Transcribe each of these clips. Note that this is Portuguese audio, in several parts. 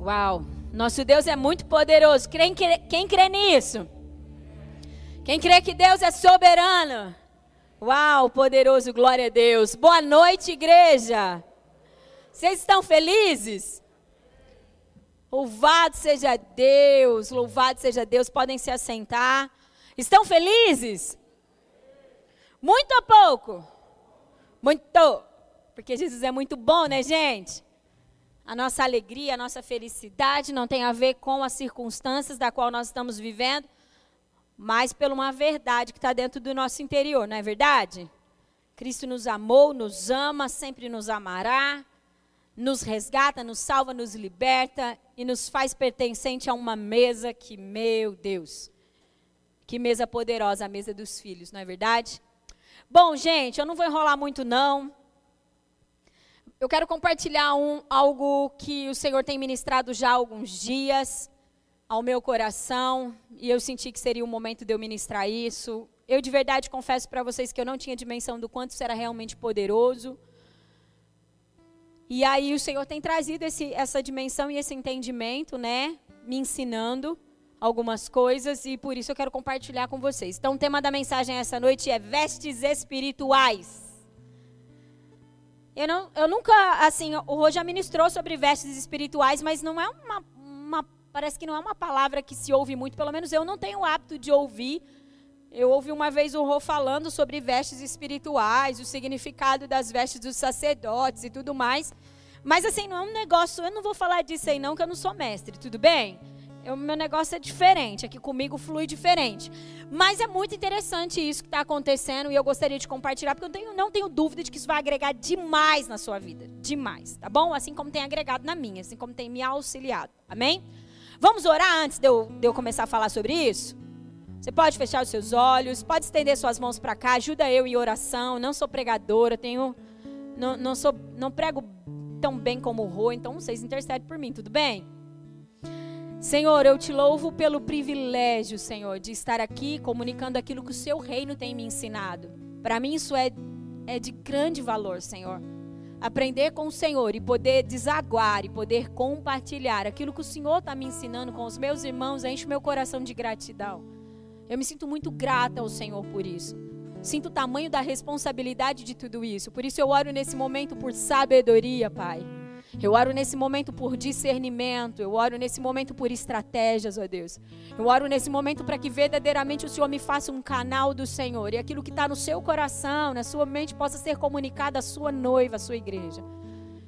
Uau! Nosso Deus é muito poderoso. Quem crê, quem crê nisso? Quem crê que Deus é soberano? Uau, poderoso, glória a Deus. Boa noite, igreja. Vocês estão felizes? Louvado seja Deus, louvado seja Deus. Podem se assentar. Estão felizes? Muito ou pouco? Muito. Porque Jesus é muito bom, né, gente? A nossa alegria, a nossa felicidade não tem a ver com as circunstâncias da qual nós estamos vivendo, mas por uma verdade que está dentro do nosso interior, não é verdade? Cristo nos amou, nos ama, sempre nos amará, nos resgata, nos salva, nos liberta e nos faz pertencente a uma mesa que, meu Deus, que mesa poderosa, a mesa dos filhos, não é verdade? Bom, gente, eu não vou enrolar muito não. Eu quero compartilhar um, algo que o Senhor tem ministrado já há alguns dias ao meu coração e eu senti que seria o momento de eu ministrar isso. Eu de verdade confesso para vocês que eu não tinha dimensão do quanto isso era realmente poderoso. E aí o Senhor tem trazido esse, essa dimensão e esse entendimento, né? Me ensinando algumas coisas e por isso eu quero compartilhar com vocês. Então o tema da mensagem essa noite é vestes espirituais. Eu, não, eu nunca, assim, o Rô já ministrou sobre vestes espirituais, mas não é uma, uma, parece que não é uma palavra que se ouve muito, pelo menos eu não tenho o hábito de ouvir. Eu ouvi uma vez o Rô falando sobre vestes espirituais, o significado das vestes dos sacerdotes e tudo mais. Mas assim, não é um negócio, eu não vou falar disso aí não, que eu não sou mestre, tudo bem? O meu negócio é diferente, aqui comigo flui diferente. Mas é muito interessante isso que está acontecendo e eu gostaria de compartilhar, porque eu tenho, não tenho dúvida de que isso vai agregar demais na sua vida. Demais, tá bom? Assim como tem agregado na minha, assim como tem me auxiliado. Amém? Vamos orar antes de eu, de eu começar a falar sobre isso? Você pode fechar os seus olhos, pode estender suas mãos para cá, ajuda eu em oração. Não sou pregadora, tenho. Não, não, sou, não prego tão bem como o Rô, então vocês intercedem por mim, tudo bem? Senhor, eu te louvo pelo privilégio, Senhor, de estar aqui comunicando aquilo que o seu reino tem me ensinado. Para mim isso é, é de grande valor, Senhor. Aprender com o Senhor e poder desaguar e poder compartilhar aquilo que o Senhor está me ensinando com os meus irmãos enche meu coração de gratidão. Eu me sinto muito grata ao Senhor por isso. Sinto o tamanho da responsabilidade de tudo isso. Por isso eu oro nesse momento por sabedoria, Pai. Eu oro nesse momento por discernimento. Eu oro nesse momento por estratégias, ó Deus. Eu oro nesse momento para que verdadeiramente o Senhor me faça um canal do Senhor. E aquilo que está no seu coração, na sua mente, possa ser comunicado à sua noiva, à sua igreja.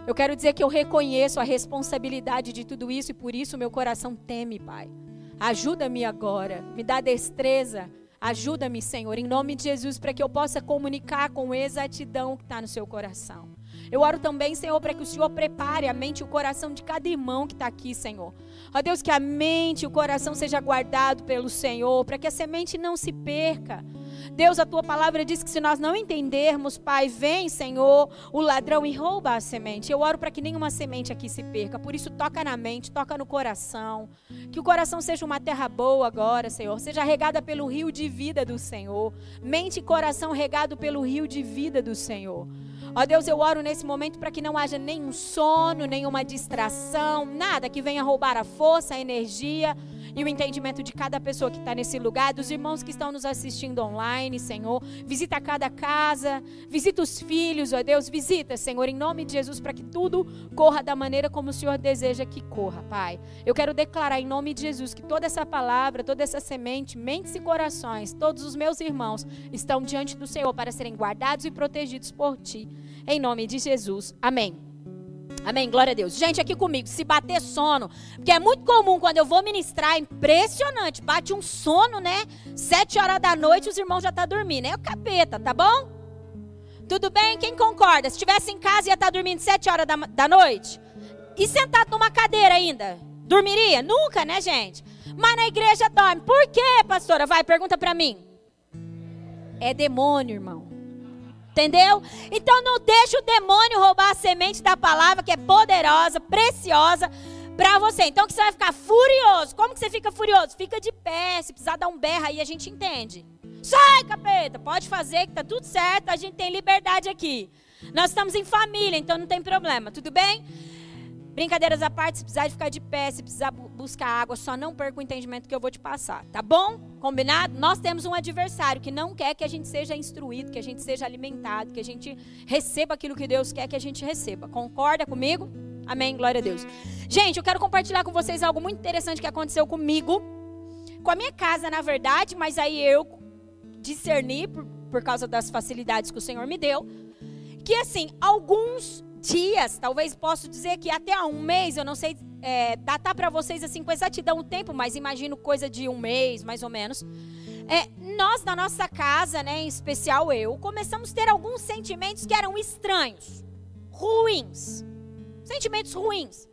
Eu quero dizer que eu reconheço a responsabilidade de tudo isso e por isso meu coração teme, Pai. Ajuda-me agora, me dá destreza. Ajuda-me, Senhor, em nome de Jesus, para que eu possa comunicar com exatidão o que está no seu coração. Eu oro também, Senhor, para que o Senhor prepare a mente e o coração de cada irmão que está aqui, Senhor. Ó Deus, que a mente e o coração seja guardado pelo Senhor, para que a semente não se perca. Deus, a tua palavra diz que se nós não entendermos, Pai, vem, Senhor, o ladrão e rouba a semente. Eu oro para que nenhuma semente aqui se perca. Por isso, toca na mente, toca no coração. Que o coração seja uma terra boa agora, Senhor. Seja regada pelo rio de vida do Senhor. Mente e coração regado pelo rio de vida do Senhor. Ó Deus, eu oro nesse momento para que não haja nenhum sono, nenhuma distração, nada que venha roubar a força, a energia e o entendimento de cada pessoa que está nesse lugar, dos irmãos que estão nos assistindo online, Senhor. Visita cada casa, visita os filhos, ó Deus, visita, Senhor, em nome de Jesus, para que tudo corra da maneira como o Senhor deseja que corra, Pai. Eu quero declarar em nome de Jesus que toda essa palavra, toda essa semente, mentes e corações, todos os meus irmãos estão diante do Senhor para serem guardados e protegidos por Ti. Em nome de Jesus. Amém. Amém, glória a Deus. Gente, aqui comigo, se bater sono, porque é muito comum quando eu vou ministrar, é impressionante, bate um sono, né? Sete horas da noite os irmãos já estão tá dormindo, é o capeta, tá bom? Tudo bem? Quem concorda? Se estivesse em casa ia estar tá dormindo sete horas da, da noite? E sentado numa cadeira ainda? Dormiria? Nunca, né, gente? Mas na igreja dorme. Por quê, pastora? Vai, pergunta para mim. É demônio, irmão. Entendeu? Então não deixe o demônio roubar a semente da palavra que é poderosa, preciosa para você. Então que você vai ficar furioso. Como que você fica furioso? Fica de pé, se precisar dar um berro aí a gente entende. Sai, capeta, pode fazer que tá tudo certo, a gente tem liberdade aqui. Nós estamos em família, então não tem problema, tudo bem? Brincadeiras à parte, se precisar de ficar de pé, se precisar buscar água, só não perca o entendimento que eu vou te passar, tá bom? Combinado? Nós temos um adversário que não quer que a gente seja instruído, que a gente seja alimentado, que a gente receba aquilo que Deus quer que a gente receba. Concorda comigo? Amém, glória a Deus. Gente, eu quero compartilhar com vocês algo muito interessante que aconteceu comigo, com a minha casa, na verdade, mas aí eu discerni por, por causa das facilidades que o Senhor me deu, que assim, alguns dias, talvez posso dizer que até um mês, eu não sei é, datar para vocês assim com exatidão o tempo, mas imagino coisa de um mês, mais ou menos. É, nós, na nossa casa, né, em especial eu, começamos a ter alguns sentimentos que eram estranhos, ruins. Sentimentos ruins.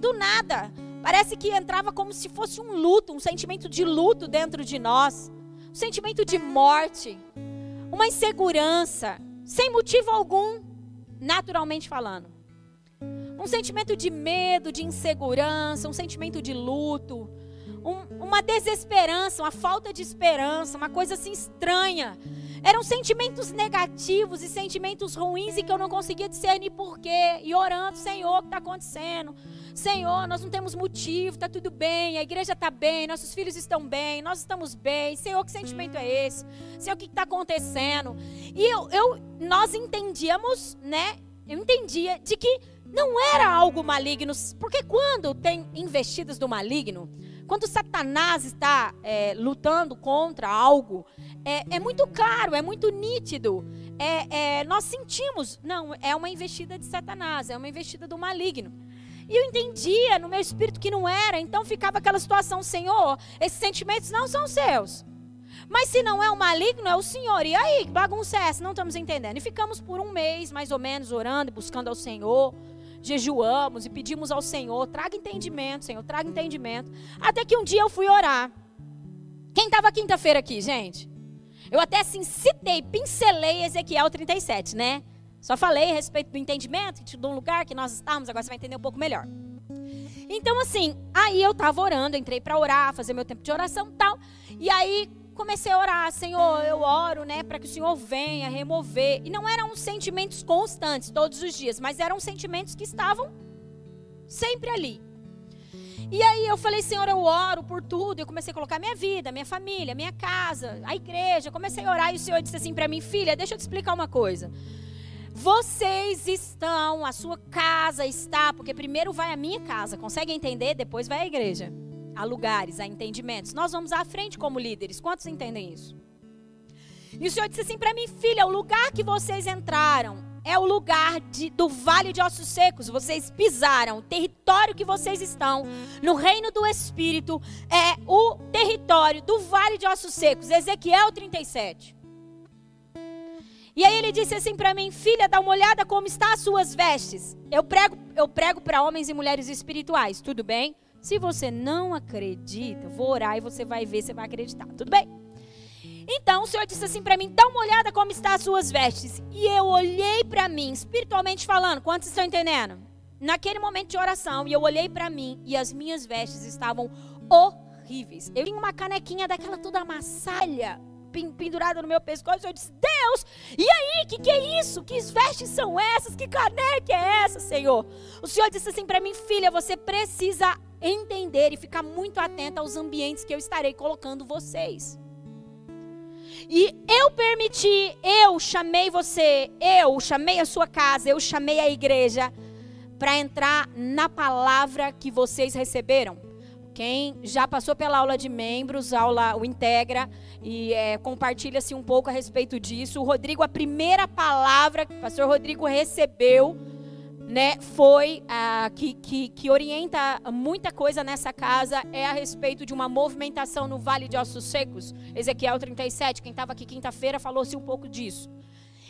Do nada, parece que entrava como se fosse um luto, um sentimento de luto dentro de nós, um sentimento de morte, uma insegurança, sem motivo algum naturalmente falando. Um sentimento de medo, de insegurança, um sentimento de luto, um, uma desesperança, uma falta de esperança, uma coisa assim estranha. Eram sentimentos negativos e sentimentos ruins e que eu não conseguia discernir porquê. E orando, Senhor, o que está acontecendo? Senhor, nós não temos motivo, está tudo bem, a igreja está bem, nossos filhos estão bem, nós estamos bem. Senhor, que sentimento é esse? Senhor, o que está acontecendo? E eu, eu, nós entendíamos, né? Eu entendia de que não era algo maligno, porque quando tem investidas do maligno, quando Satanás está é, lutando contra algo, é, é, muito claro, é muito nítido. É, é, nós sentimos, não, é uma investida de Satanás, é uma investida do maligno. E eu entendia no meu espírito que não era, então ficava aquela situação, Senhor, esses sentimentos não são seus. Mas se não é o maligno, é o Senhor. E aí, que bagunça é essa? Não estamos entendendo. E ficamos por um mês, mais ou menos, orando e buscando ao Senhor. Jejuamos e pedimos ao Senhor, traga entendimento, Senhor, traga entendimento. Até que um dia eu fui orar. Quem estava quinta-feira aqui, gente? Eu até assim citei, pincelei Ezequiel 37, né? Só falei a respeito do entendimento, de um lugar que nós estávamos, agora você vai entender um pouco melhor. Então, assim, aí eu estava orando, entrei para orar, fazer meu tempo de oração e tal. E aí comecei a orar, Senhor, eu oro, né, para que o Senhor venha remover. E não eram sentimentos constantes todos os dias, mas eram sentimentos que estavam sempre ali. E aí eu falei, Senhor, eu oro por tudo. Eu comecei a colocar minha vida, minha família, minha casa, a igreja. Comecei a orar e o Senhor disse assim para mim, filha, deixa eu te explicar uma coisa. Vocês estão, a sua casa está, porque primeiro vai a minha casa, consegue entender? Depois vai a igreja. Há lugares, há entendimentos. Nós vamos à frente como líderes. Quantos entendem isso? E o Senhor disse assim para mim, filha: o lugar que vocês entraram é o lugar de, do vale de ossos secos. Vocês pisaram. O território que vocês estão no reino do Espírito é o território do vale de ossos secos. Ezequiel 37. E aí ele disse assim para mim, filha, dá uma olhada como está as suas vestes. Eu prego, eu prego para homens e mulheres espirituais, tudo bem? Se você não acredita, vou orar e você vai ver, você vai acreditar, tudo bem? Então o Senhor disse assim para mim, dá uma olhada como está as suas vestes. E eu olhei para mim, espiritualmente falando, quantos estão entendendo? Naquele momento de oração, e eu olhei para mim e as minhas vestes estavam horríveis. Eu tinha uma canequinha daquela toda amassalha pendurada no meu pescoço. Eu disse: Deus, e aí? Que, que é isso? Que vestes são essas? Que caneca é essa, Senhor? O Senhor disse assim para mim: Filha, você precisa entender e ficar muito atenta aos ambientes que eu estarei colocando vocês. E eu permiti, eu chamei você, eu chamei a sua casa, eu chamei a igreja para entrar na palavra que vocês receberam. Quem já passou pela aula de membros, aula o Integra, e é, compartilha-se um pouco a respeito disso. O Rodrigo, a primeira palavra que o pastor Rodrigo recebeu, né, foi que, que, que orienta muita coisa nessa casa, é a respeito de uma movimentação no Vale de Ossos Secos. Ezequiel 37, quem estava aqui quinta-feira falou-se um pouco disso.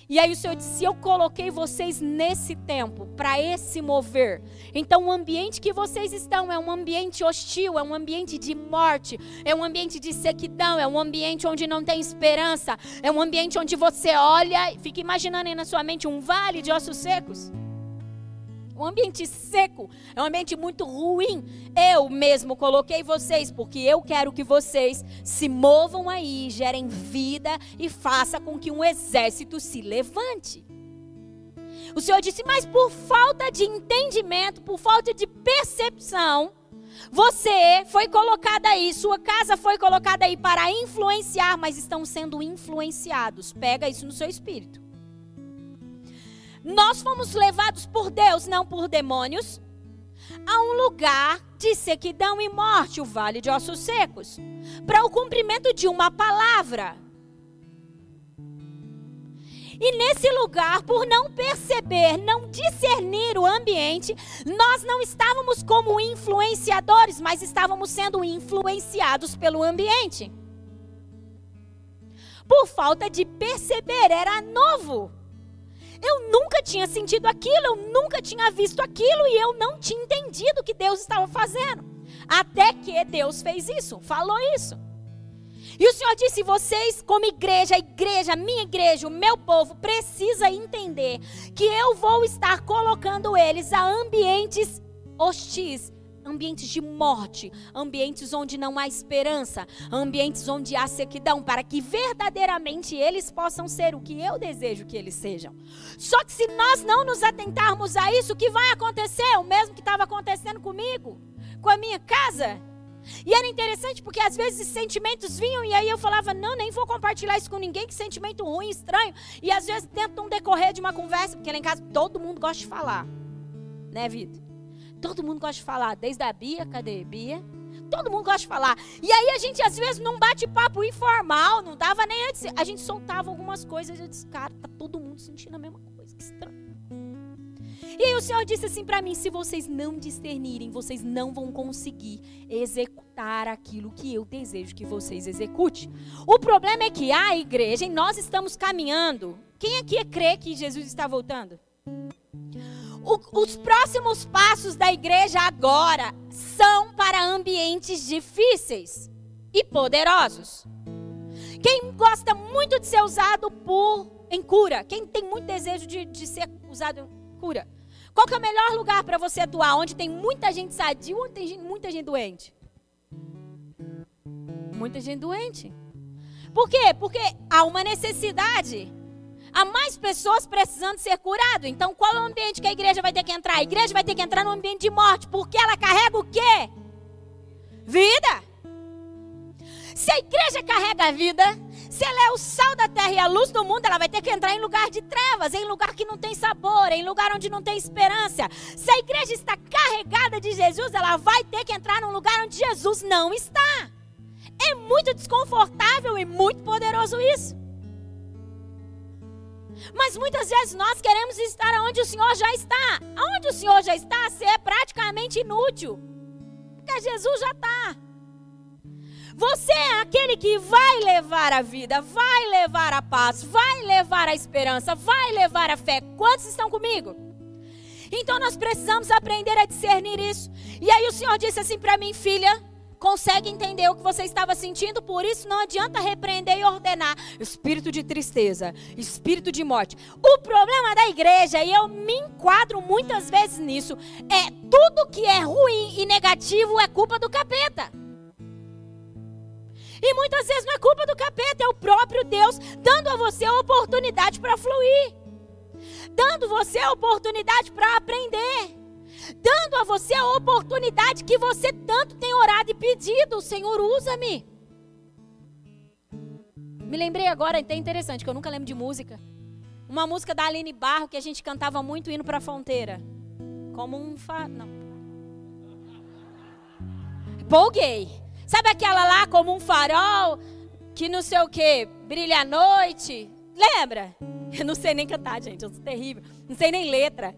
E aí o Senhor disse: Eu coloquei vocês nesse tempo, para esse mover. Então o ambiente que vocês estão é um ambiente hostil, é um ambiente de morte, é um ambiente de sequidão, é um ambiente onde não tem esperança, é um ambiente onde você olha e fica imaginando aí na sua mente um vale de ossos secos um ambiente seco, é um ambiente muito ruim. Eu mesmo coloquei vocês porque eu quero que vocês se movam aí, gerem vida e faça com que um exército se levante. O Senhor disse: Mas por falta de entendimento, por falta de percepção, você foi colocada aí, sua casa foi colocada aí para influenciar, mas estão sendo influenciados. Pega isso no seu espírito. Nós fomos levados por Deus, não por demônios, a um lugar de sequidão e morte, o vale de ossos secos, para o cumprimento de uma palavra. E nesse lugar, por não perceber, não discernir o ambiente, nós não estávamos como influenciadores, mas estávamos sendo influenciados pelo ambiente. Por falta de perceber, era novo. Eu nunca tinha sentido aquilo, eu nunca tinha visto aquilo e eu não tinha entendido o que Deus estava fazendo. Até que Deus fez isso, falou isso. E o Senhor disse: vocês, como igreja, a igreja, minha igreja, o meu povo, precisa entender que eu vou estar colocando eles a ambientes hostis, ambientes de morte, ambientes onde não há esperança, ambientes onde há sequidão, para que verdadeiramente eles possam ser o que eu desejo que eles sejam. Só que se nós não nos atentarmos a isso, o que vai acontecer? O mesmo que estava acontecendo comigo, com a minha casa. E era interessante porque às vezes sentimentos vinham e aí eu falava, não, nem vou compartilhar isso com ninguém, que sentimento ruim, estranho. E às vezes tentam decorrer de uma conversa, porque lá em casa todo mundo gosta de falar. Né, Vitor? Todo mundo gosta de falar, desde a Bia, cadê Bia? Todo mundo gosta de falar. E aí a gente às vezes num bate-papo informal, não dava nem antes, a gente soltava algumas coisas e eu disse, cara, tá todo mundo sentindo a mesma coisa, que estranho. E aí o Senhor disse assim para mim: se vocês não discernirem, vocês não vão conseguir executar aquilo que eu desejo que vocês executem. O problema é que a igreja, e nós estamos caminhando. Quem aqui crê que Jesus está voltando? O, os próximos passos da igreja agora são para ambientes difíceis e poderosos. Quem gosta muito de ser usado por em cura, quem tem muito desejo de, de ser usado em cura, qual que é o melhor lugar para você atuar? Onde tem muita gente sadia ou onde tem muita gente doente? Muita gente doente. Por quê? Porque há uma necessidade. Há mais pessoas precisando ser curado. Então, qual é o ambiente que a igreja vai ter que entrar? A igreja vai ter que entrar no ambiente de morte, porque ela carrega o quê? Vida. Se a igreja carrega a vida, se ela é o sal da terra e a luz do mundo, ela vai ter que entrar em lugar de trevas, em lugar que não tem sabor, em lugar onde não tem esperança. Se a igreja está carregada de Jesus, ela vai ter que entrar num lugar onde Jesus não está. É muito desconfortável e muito poderoso isso. Mas muitas vezes nós queremos estar onde o Senhor já está. Aonde o Senhor já está, ser é praticamente inútil. Porque Jesus já está. Você é aquele que vai levar a vida, vai levar a paz, vai levar a esperança, vai levar a fé. Quantos estão comigo? Então nós precisamos aprender a discernir isso. E aí o Senhor disse assim para mim, filha, consegue entender o que você estava sentindo, por isso não adianta repreender e ordenar espírito de tristeza, espírito de morte. O problema da igreja, e eu me enquadro muitas vezes nisso, é tudo que é ruim e negativo é culpa do capeta. E muitas vezes não é culpa do capeta, é o próprio Deus dando a você a oportunidade para fluir, dando você a oportunidade para aprender, dando a você a oportunidade que você tanto tem orado e pedido: Senhor, usa-me. Me lembrei agora, é interessante, que eu nunca lembro de música. Uma música da Aline Barro que a gente cantava muito indo para a fronteira. Como um fa... Não. Polguei. Sabe aquela lá como um farol que não sei o que brilha à noite? Lembra? Eu não sei nem cantar, gente, eu sou terrível. Não sei nem letra.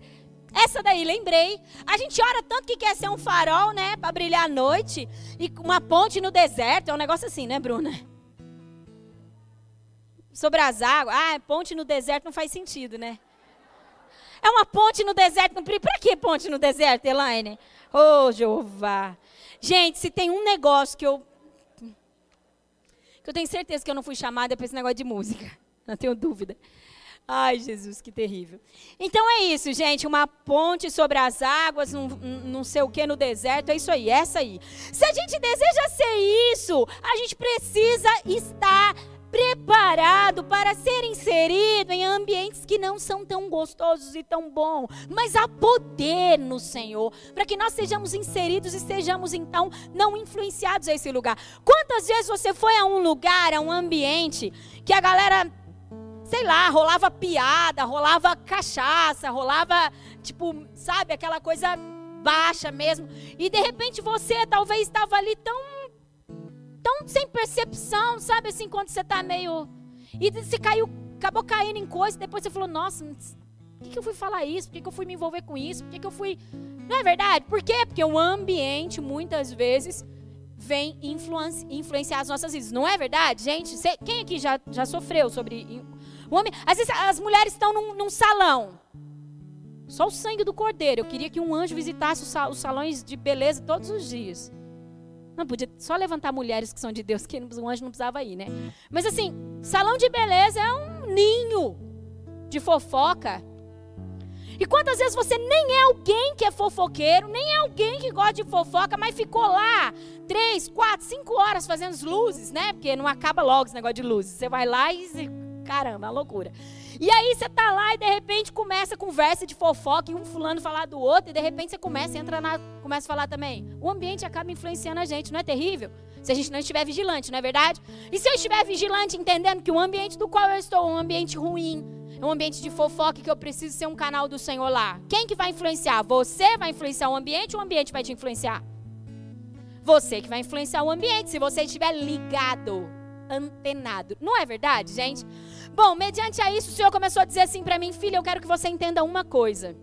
Essa daí, lembrei. A gente ora tanto que quer ser um farol, né? Para brilhar à noite. E uma ponte no deserto. É um negócio assim, né, Bruna? Sobre as águas. Ah, ponte no deserto não faz sentido, né? É uma ponte no deserto. Para que ponte no deserto, Elaine? Ô, oh, Jeová. Gente, se tem um negócio que eu. que eu tenho certeza que eu não fui chamada para esse negócio de música. Não tenho dúvida. Ai, Jesus, que terrível. Então é isso, gente. Uma ponte sobre as águas, um, um, não sei o que no deserto. É isso aí, essa aí. Se a gente deseja ser isso, a gente precisa estar preparado para ser inserido em ambientes que não são tão gostosos e tão bons, mas há poder no Senhor para que nós sejamos inseridos e sejamos então não influenciados a esse lugar. Quantas vezes você foi a um lugar, a um ambiente que a galera sei lá, rolava piada, rolava cachaça, rolava, tipo, sabe, aquela coisa baixa mesmo. E de repente você talvez estava ali tão tão sem percepção, sabe assim, quando você está meio e você caiu, acabou caindo em coisa, depois você falou: "Nossa, por que, que eu fui falar isso? Por que, que eu fui me envolver com isso? Por que, que eu fui Não é verdade? Por quê? Porque o ambiente muitas vezes vem influenciar as nossas vidas. Não é verdade, gente? quem aqui já, já sofreu sobre o homem? Às vezes as mulheres estão num, num salão. Só o sangue do cordeiro. Eu queria que um anjo visitasse os salões de beleza todos os dias. Não podia só levantar mulheres que são de Deus, que um anjo não precisava ir, né? Mas assim, salão de beleza é um ninho de fofoca. E quantas vezes você nem é alguém que é fofoqueiro, nem é alguém que gosta de fofoca, mas ficou lá três, quatro, cinco horas fazendo as luzes, né? Porque não acaba logo esse negócio de luzes. Você vai lá e caramba, é uma loucura. E aí você tá lá e de repente começa a conversa de fofoca e um fulano falar do outro e de repente você começa a entrar na começa a falar também. O ambiente acaba influenciando a gente, não é terrível? Se a gente não estiver vigilante, não é verdade? E se eu estiver vigilante, entendendo que o ambiente do qual eu estou é um ambiente ruim, é um ambiente de fofoca que eu preciso ser um canal do Senhor lá. Quem que vai influenciar? Você vai influenciar o ambiente ou o ambiente vai te influenciar? Você que vai influenciar o ambiente, se você estiver ligado, antenado. Não é verdade, gente? Bom, mediante a isso, o Senhor começou a dizer assim para mim, filha, eu quero que você entenda uma coisa.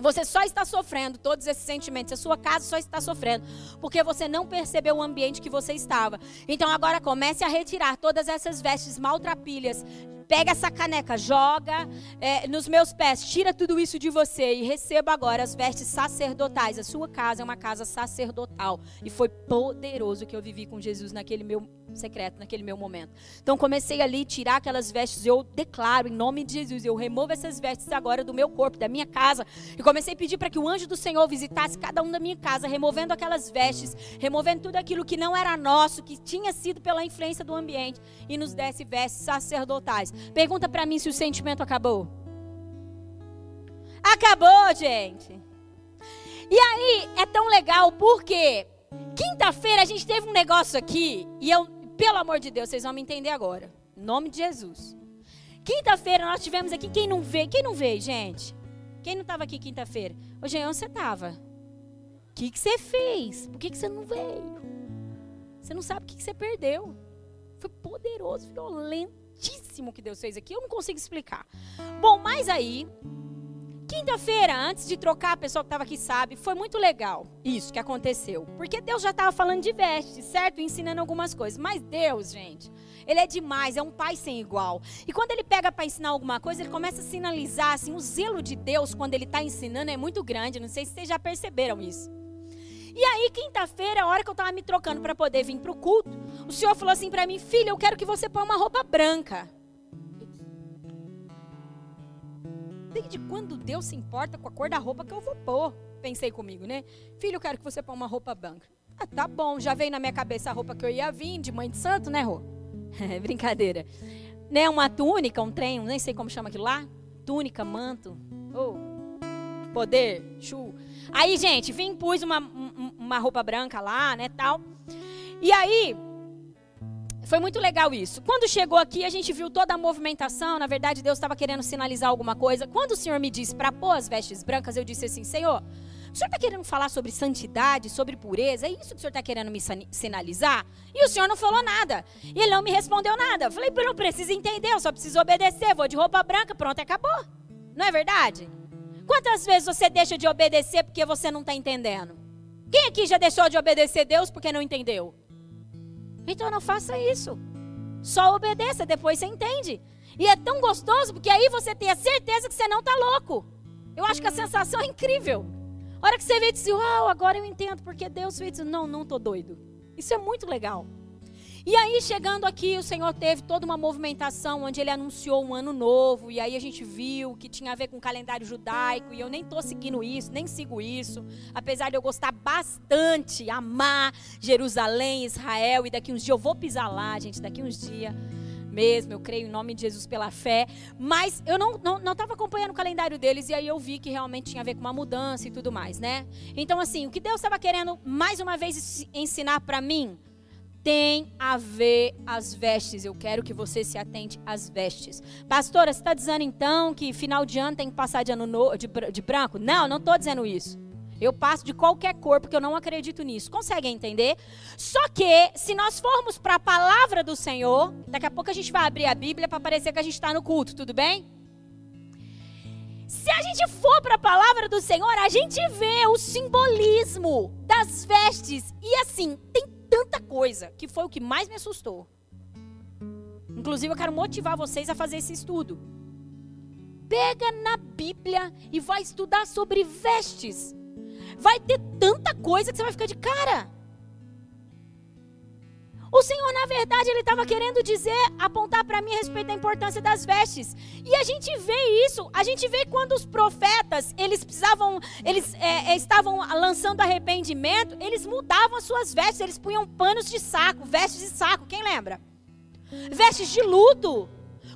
Você só está sofrendo todos esses sentimentos, a sua casa só está sofrendo, porque você não percebeu o ambiente que você estava. Então agora comece a retirar todas essas vestes maltrapilhas. Pega essa caneca, joga é, nos meus pés, tira tudo isso de você e receba agora as vestes sacerdotais. A sua casa é uma casa sacerdotal. E foi poderoso que eu vivi com Jesus naquele meu secreto naquele meu momento. Então comecei ali a tirar aquelas vestes, eu declaro em nome de Jesus, eu removo essas vestes agora do meu corpo, da minha casa, e comecei a pedir para que o anjo do Senhor visitasse cada um da minha casa, removendo aquelas vestes, removendo tudo aquilo que não era nosso, que tinha sido pela influência do ambiente e nos desse vestes sacerdotais. Pergunta para mim se o sentimento acabou. Acabou, gente. E aí é tão legal porque quinta-feira a gente teve um negócio aqui e eu pelo amor de Deus, vocês vão me entender agora. Em nome de Jesus. Quinta-feira nós tivemos aqui, quem não veio? Quem não veio, gente? Quem não estava aqui quinta-feira? Ô, Jean, você estava? O que, que você fez? Por que, que você não veio? Você não sabe o que, que você perdeu. Foi poderoso, violentíssimo que Deus fez aqui. Eu não consigo explicar. Bom, mas aí, Quinta-feira, antes de trocar, a pessoa que estava aqui sabe, foi muito legal isso que aconteceu. Porque Deus já estava falando de vestes, certo? Ensinando algumas coisas. Mas Deus, gente, Ele é demais, é um pai sem igual. E quando Ele pega para ensinar alguma coisa, Ele começa a sinalizar, assim, o zelo de Deus quando Ele está ensinando é muito grande. Não sei se vocês já perceberam isso. E aí, quinta-feira, a hora que eu estava me trocando para poder vir para o culto, o Senhor falou assim para mim, filha, eu quero que você ponha uma roupa branca. Desde quando Deus se importa com a cor da roupa que eu vou pôr? Pensei comigo, né? Filho, eu quero que você ponha uma roupa branca. Ah, tá bom, já veio na minha cabeça a roupa que eu ia vir, de mãe de santo, né, Rô? Brincadeira. Né, uma túnica, um trem, nem sei como chama aquilo lá. Túnica, manto. Oh, poder, chu. Aí, gente, vim, pus uma, uma roupa branca lá, né, tal. E aí, foi muito legal isso. Quando chegou aqui, a gente viu toda a movimentação. Na verdade, Deus estava querendo sinalizar alguma coisa. Quando o Senhor me disse para pôr as vestes brancas, eu disse assim: Senhor, o Senhor está querendo falar sobre santidade, sobre pureza? É isso que o Senhor está querendo me sinalizar? E o Senhor não falou nada. Ele não me respondeu nada. Eu falei: não preciso entender, eu só preciso obedecer. Vou de roupa branca, pronto, acabou. Não é verdade? Quantas vezes você deixa de obedecer porque você não está entendendo? Quem aqui já deixou de obedecer Deus porque não entendeu? Então não faça isso. Só obedeça, depois você entende. E é tão gostoso porque aí você tem a certeza que você não está louco. Eu acho que a sensação é incrível. A hora que você vê e diz, uau, agora eu entendo porque Deus fez isso. Não, não estou doido. Isso é muito legal. E aí, chegando aqui, o Senhor teve toda uma movimentação onde ele anunciou um ano novo. E aí a gente viu que tinha a ver com o calendário judaico. E eu nem estou seguindo isso, nem sigo isso. Apesar de eu gostar bastante, amar Jerusalém, Israel. E daqui uns dias eu vou pisar lá, gente, daqui uns dias. mesmo, eu creio em nome de Jesus pela fé, mas eu não estava não, não acompanhando o calendário deles e aí eu vi que realmente tinha a ver com uma mudança e tudo mais, né? Então, assim, o que Deus estava querendo mais uma vez ensinar para mim tem a ver as vestes. Eu quero que você se atente às vestes. Pastora, você está dizendo então que final de ano tem que passar de, ano no, de, de branco? Não, não estou dizendo isso. Eu passo de qualquer cor porque eu não acredito nisso. Conseguem entender? Só que, se nós formos para a palavra do Senhor, daqui a pouco a gente vai abrir a Bíblia para parecer que a gente está no culto, tudo bem? Se a gente for para a palavra do Senhor, a gente vê o simbolismo das vestes. E assim, tem tanta coisa que foi o que mais me assustou. Inclusive, eu quero motivar vocês a fazer esse estudo. Pega na Bíblia e vai estudar sobre vestes. Vai ter tanta coisa que você vai ficar de cara. O Senhor, na verdade, ele estava querendo dizer, apontar para mim a respeito da importância das vestes. E a gente vê isso, a gente vê quando os profetas, eles precisavam, eles é, é, estavam lançando arrependimento, eles mudavam as suas vestes, eles punham panos de saco, vestes de saco, quem lembra? Vestes de luto,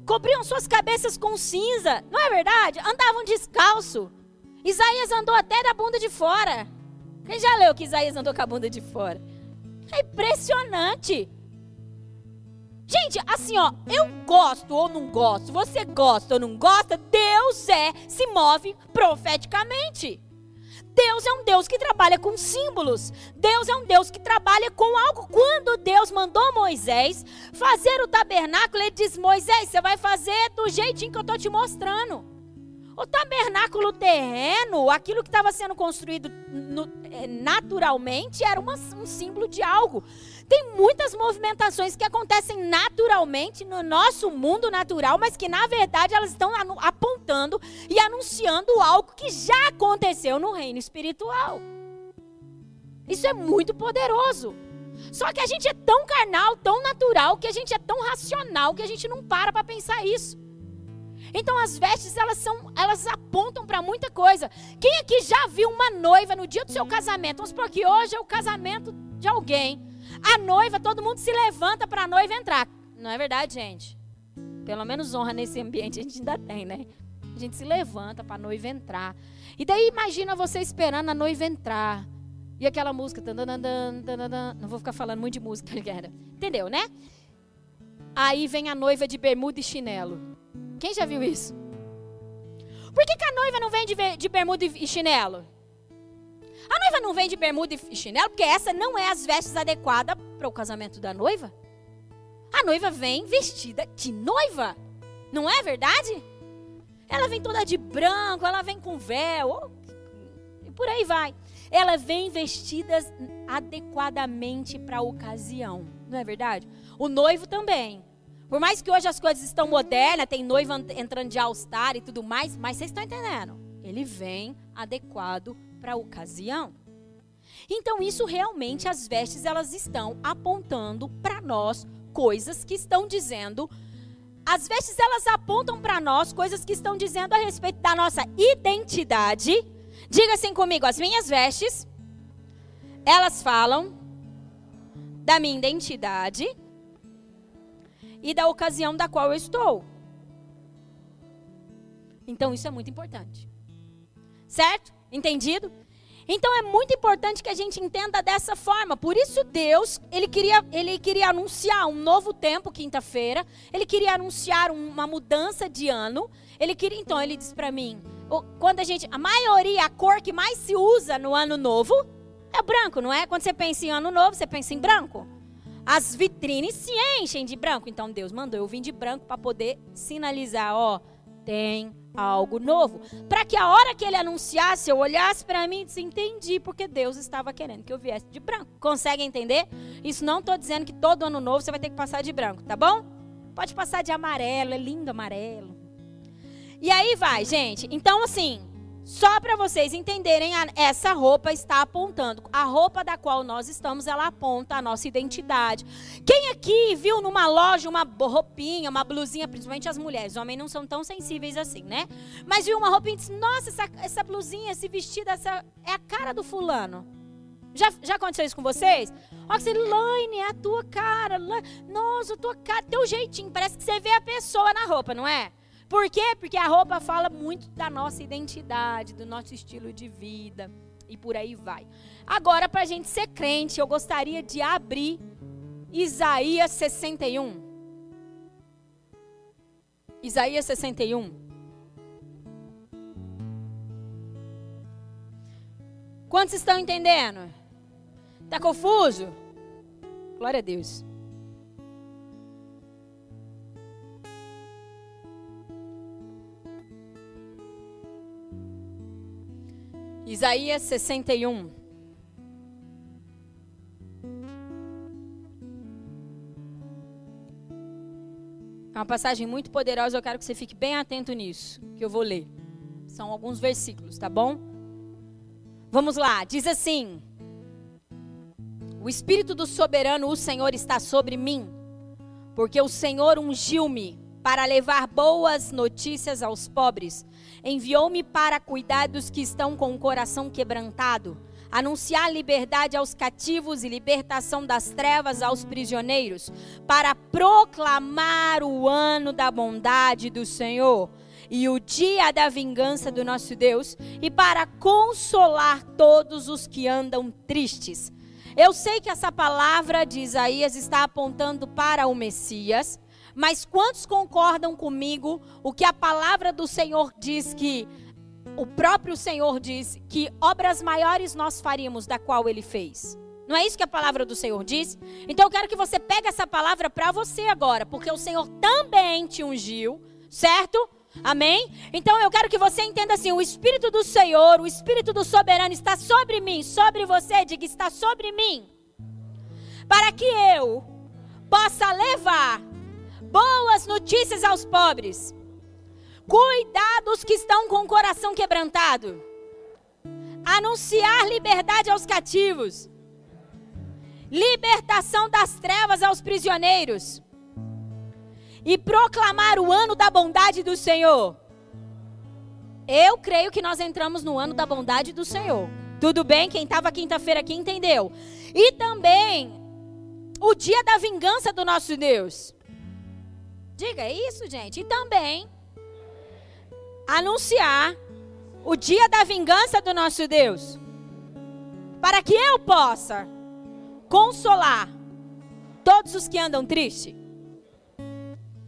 cobriam suas cabeças com cinza, não é verdade? Andavam descalço. Isaías andou até da bunda de fora. Quem já leu que Isaías andou com a bunda de fora? É impressionante. Gente, assim, ó, eu gosto ou não gosto, você gosta ou não gosta, Deus é, se move profeticamente. Deus é um Deus que trabalha com símbolos. Deus é um Deus que trabalha com algo. Quando Deus mandou Moisés fazer o tabernáculo, ele diz: Moisés, você vai fazer do jeitinho que eu estou te mostrando. O tabernáculo terreno, aquilo que estava sendo construído no, naturalmente, era uma, um símbolo de algo. Tem muitas movimentações que acontecem naturalmente no nosso mundo natural, mas que na verdade elas estão apontando e anunciando algo que já aconteceu no reino espiritual. Isso é muito poderoso. Só que a gente é tão carnal, tão natural, que a gente é tão racional que a gente não para para pensar isso. Então as vestes elas são, elas apontam para muita coisa. Quem aqui já viu uma noiva no dia do seu casamento? Vamos supor que hoje é o casamento de alguém. A noiva, todo mundo se levanta para a noiva entrar. Não é verdade, gente? Pelo menos honra nesse ambiente a gente ainda tem, né? A gente se levanta para a noiva entrar. E daí imagina você esperando a noiva entrar. E aquela música. Não vou ficar falando muito de música, entendeu, né? Aí vem a noiva de bermuda e chinelo. Quem já viu isso? Por que, que a noiva não vem de, de bermuda e chinelo? A noiva não vem de bermuda e chinelo porque essa não é as vestes adequadas para o casamento da noiva. A noiva vem vestida de noiva. Não é verdade? Ela vem toda de branco, ela vem com véu, e por aí vai. Ela vem vestida adequadamente para a ocasião, não é verdade? O noivo também. Por mais que hoje as coisas estão modernas, tem noiva entrando de all-star e tudo mais, mas vocês estão entendendo? Ele vem adequado para a ocasião. Então, isso realmente, as vestes, elas estão apontando para nós coisas que estão dizendo. As vestes, elas apontam para nós coisas que estão dizendo a respeito da nossa identidade. Diga assim comigo: as minhas vestes, elas falam da minha identidade e da ocasião da qual eu estou. Então isso é muito importante. Certo? Entendido? Então é muito importante que a gente entenda dessa forma. Por isso Deus, ele queria, ele queria anunciar um novo tempo quinta-feira. Ele queria anunciar uma mudança de ano. Ele queria, então ele diz para mim, quando a gente, a maioria, a cor que mais se usa no ano novo é branco, não é? Quando você pensa em ano novo, você pensa em branco. As vitrines se enchem de branco. Então Deus mandou eu vir de branco para poder sinalizar, ó, tem algo novo. Para que a hora que ele anunciasse, eu olhasse para mim e disse, entendi, porque Deus estava querendo que eu viesse de branco. Consegue entender? Isso não estou dizendo que todo ano novo você vai ter que passar de branco, tá bom? Pode passar de amarelo, é lindo amarelo. E aí vai, gente. Então, assim, só para vocês entenderem, essa roupa está apontando. A roupa da qual nós estamos, ela aponta a nossa identidade. Quem aqui viu numa loja uma roupinha, uma blusinha, principalmente as mulheres, os homens não são tão sensíveis assim, né? Mas viu uma roupinha e disse: Nossa, essa, essa blusinha, esse vestido, essa é a cara do fulano. Já, já aconteceu isso com vocês? Que você, Laine, é a tua cara. Nossa, a tua cara, teu jeitinho. Parece que você vê a pessoa na roupa, não é? Por quê? Porque a roupa fala muito da nossa identidade, do nosso estilo de vida e por aí vai. Agora, para a gente ser crente, eu gostaria de abrir Isaías 61. Isaías 61. Quantos estão entendendo? Está confuso? Glória a Deus. Isaías 61. É uma passagem muito poderosa, eu quero que você fique bem atento nisso, que eu vou ler. São alguns versículos, tá bom? Vamos lá, diz assim: O Espírito do Soberano, o Senhor, está sobre mim, porque o Senhor ungiu-me para levar boas notícias aos pobres. Enviou-me para cuidar dos que estão com o coração quebrantado, anunciar liberdade aos cativos e libertação das trevas aos prisioneiros, para proclamar o ano da bondade do Senhor e o dia da vingança do nosso Deus, e para consolar todos os que andam tristes. Eu sei que essa palavra de Isaías está apontando para o Messias, mas quantos concordam comigo o que a palavra do Senhor diz que o próprio Senhor diz que obras maiores nós faríamos da qual ele fez? Não é isso que a palavra do Senhor diz? Então eu quero que você pegue essa palavra para você agora, porque o Senhor também te ungiu, certo? Amém? Então eu quero que você entenda assim: o Espírito do Senhor, o Espírito do Soberano está sobre mim, sobre você, diga, está sobre mim, para que eu possa levar boas notícias aos pobres, cuidar dos que estão com o coração quebrantado, anunciar liberdade aos cativos, libertação das trevas aos prisioneiros e proclamar o ano da bondade do Senhor. Eu creio que nós entramos no ano da bondade do Senhor. Tudo bem? Quem estava quinta-feira aqui entendeu. E também o dia da vingança do nosso Deus. Diga é isso, gente. E também anunciar o dia da vingança do nosso Deus. Para que eu possa consolar todos os que andam tristes.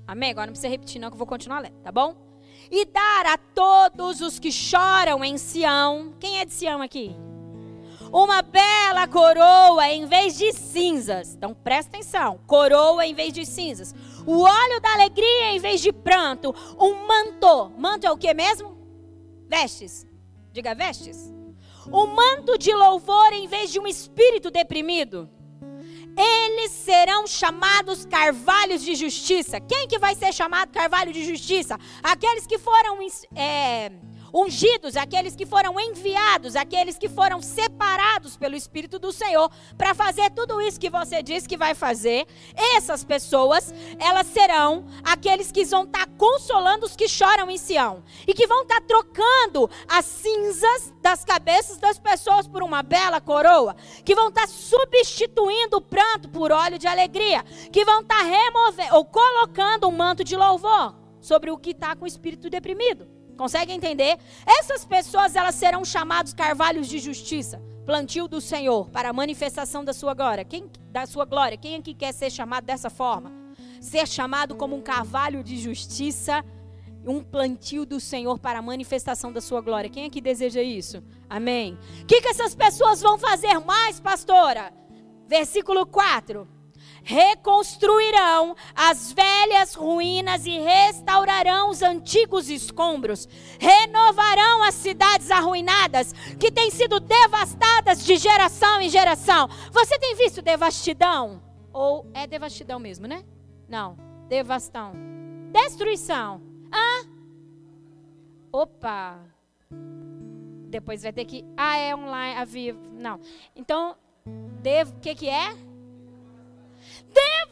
Amém? Agora não precisa repetir, não, que eu vou continuar lendo, tá bom? E dar a todos os que choram em Sião. Quem é de Sião aqui? uma bela coroa em vez de cinzas. Então presta atenção: coroa em vez de cinzas. O óleo da alegria em vez de pranto. Um manto. Manto é o que mesmo? Vestes. Diga vestes. Um manto de louvor em vez de um espírito deprimido. Eles serão chamados carvalhos de justiça. Quem que vai ser chamado carvalho de justiça? Aqueles que foram é, ungidos, aqueles que foram enviados, aqueles que foram separados pelo Espírito do Senhor para fazer tudo isso que você diz que vai fazer. Essas pessoas, elas serão aqueles que vão estar tá consolando os que choram em Sião e que vão estar tá trocando as cinzas das cabeças das pessoas por uma bela coroa, que vão estar tá substituindo o pranto por óleo de alegria, que vão estar removendo ou colocando um manto de louvor sobre o que está com o espírito deprimido. Consegue entender? Essas pessoas elas serão chamados carvalhos de justiça, plantio do Senhor para a manifestação da sua glória. Quem da sua glória? Quem aqui quer ser chamado dessa forma? Ser chamado como um carvalho de justiça, um plantio do Senhor para a manifestação da sua glória. Quem aqui deseja isso? Amém. O que, que essas pessoas vão fazer mais, pastora? Versículo 4 reconstruirão as velhas ruínas e restaurarão os antigos escombros, renovarão as cidades arruinadas que têm sido devastadas de geração em geração. Você tem visto devastidão? Ou é devastidão mesmo, né? Não, devastação. Destruição. Ah? Opa! Depois vai ter que. Ah, é online, a vivo. Não. Então, o que, que é?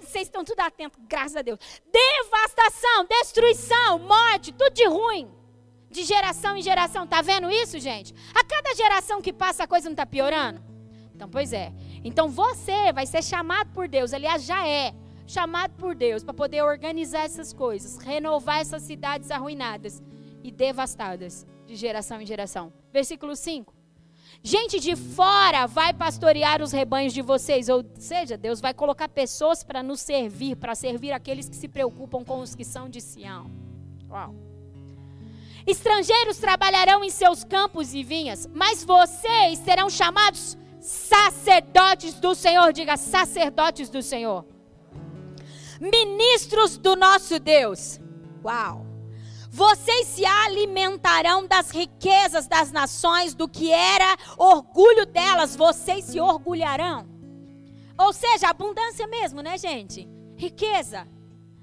Vocês estão tudo atentos, graças a Deus. Devastação, destruição, morte, tudo de ruim. De geração em geração. Tá vendo isso, gente? A cada geração que passa a coisa não está piorando? Então, pois é. Então você vai ser chamado por Deus, aliás, já é chamado por Deus para poder organizar essas coisas, renovar essas cidades arruinadas e devastadas de geração em geração. Versículo 5. Gente de fora vai pastorear os rebanhos de vocês, ou seja, Deus vai colocar pessoas para nos servir, para servir aqueles que se preocupam com os que são de Sião. Uau. Estrangeiros trabalharão em seus campos e vinhas, mas vocês serão chamados sacerdotes do Senhor. Diga, sacerdotes do Senhor. Ministros do nosso Deus. Uau. Vocês se alimentarão das riquezas das nações, do que era orgulho delas, vocês se orgulharão. Ou seja, abundância mesmo, né, gente? Riqueza.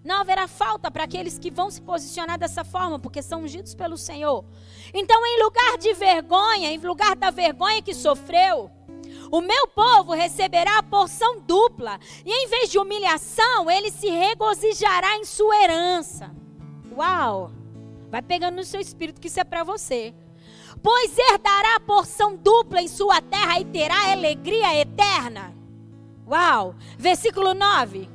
Não haverá falta para aqueles que vão se posicionar dessa forma, porque são ungidos pelo Senhor. Então, em lugar de vergonha, em lugar da vergonha que sofreu, o meu povo receberá a porção dupla, e em vez de humilhação, ele se regozijará em sua herança. Uau! Vai pegando no seu espírito que isso é para você. Pois herdará a porção dupla em sua terra e terá alegria eterna. Uau! Versículo 9.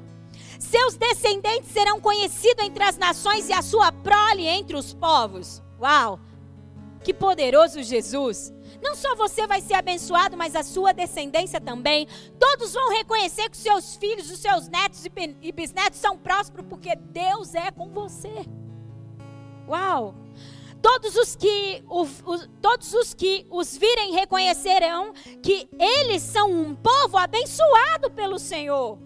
Seus descendentes serão conhecidos entre as nações e a sua prole entre os povos. Uau! Que poderoso Jesus! Não só você vai ser abençoado, mas a sua descendência também. Todos vão reconhecer que seus filhos, os seus netos e bisnetos são prósperos, porque Deus é com você. Uau! Todos os que todos os que os virem reconhecerão que eles são um povo abençoado pelo Senhor.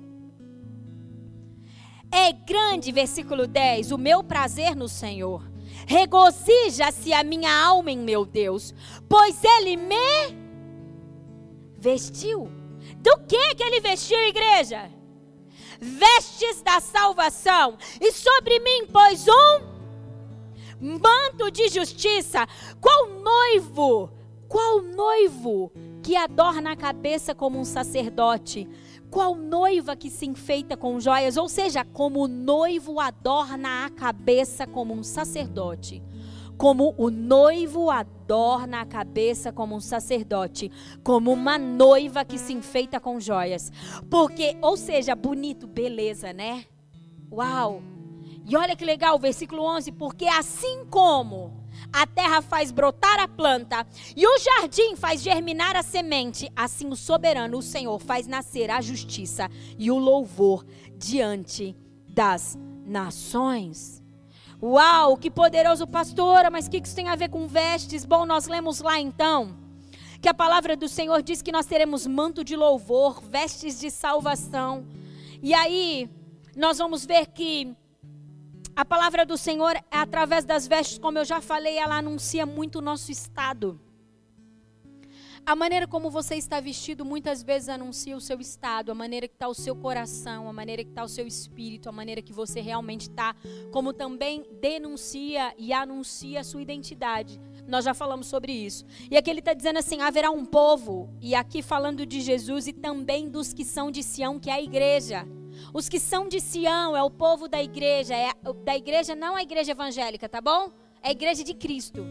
É grande, versículo 10, o meu prazer no Senhor. Regozija-se a minha alma em meu Deus, pois ele me vestiu. Do que que ele vestiu, igreja? Vestes da salvação, e sobre mim pôs um manto de justiça. Qual noivo? Qual noivo que adorna a cabeça como um sacerdote? Qual noiva que se enfeita com joias? Ou seja, como o noivo adorna a cabeça como um sacerdote. Como o noivo adorna a cabeça como um sacerdote, como uma noiva que se enfeita com joias. Porque, ou seja, bonito, beleza, né? Uau! E olha que legal, versículo 11: porque assim como a terra faz brotar a planta e o jardim faz germinar a semente, assim o soberano, o Senhor, faz nascer a justiça e o louvor diante das nações. Uau, que poderoso, pastora, mas o que isso tem a ver com vestes? Bom, nós lemos lá então que a palavra do Senhor diz que nós teremos manto de louvor, vestes de salvação. E aí, nós vamos ver que a palavra do Senhor, é através das vestes, como eu já falei, ela anuncia muito o nosso estado. A maneira como você está vestido muitas vezes anuncia o seu estado, a maneira que está o seu coração, a maneira que está o seu espírito, a maneira que você realmente está, como também denuncia e anuncia a sua identidade. Nós já falamos sobre isso. E aqui ele está dizendo assim: haverá um povo, e aqui falando de Jesus e também dos que são de Sião, que é a igreja. Os que são de Sião é o povo da igreja, é da igreja não a igreja evangélica, tá bom? É a igreja de Cristo.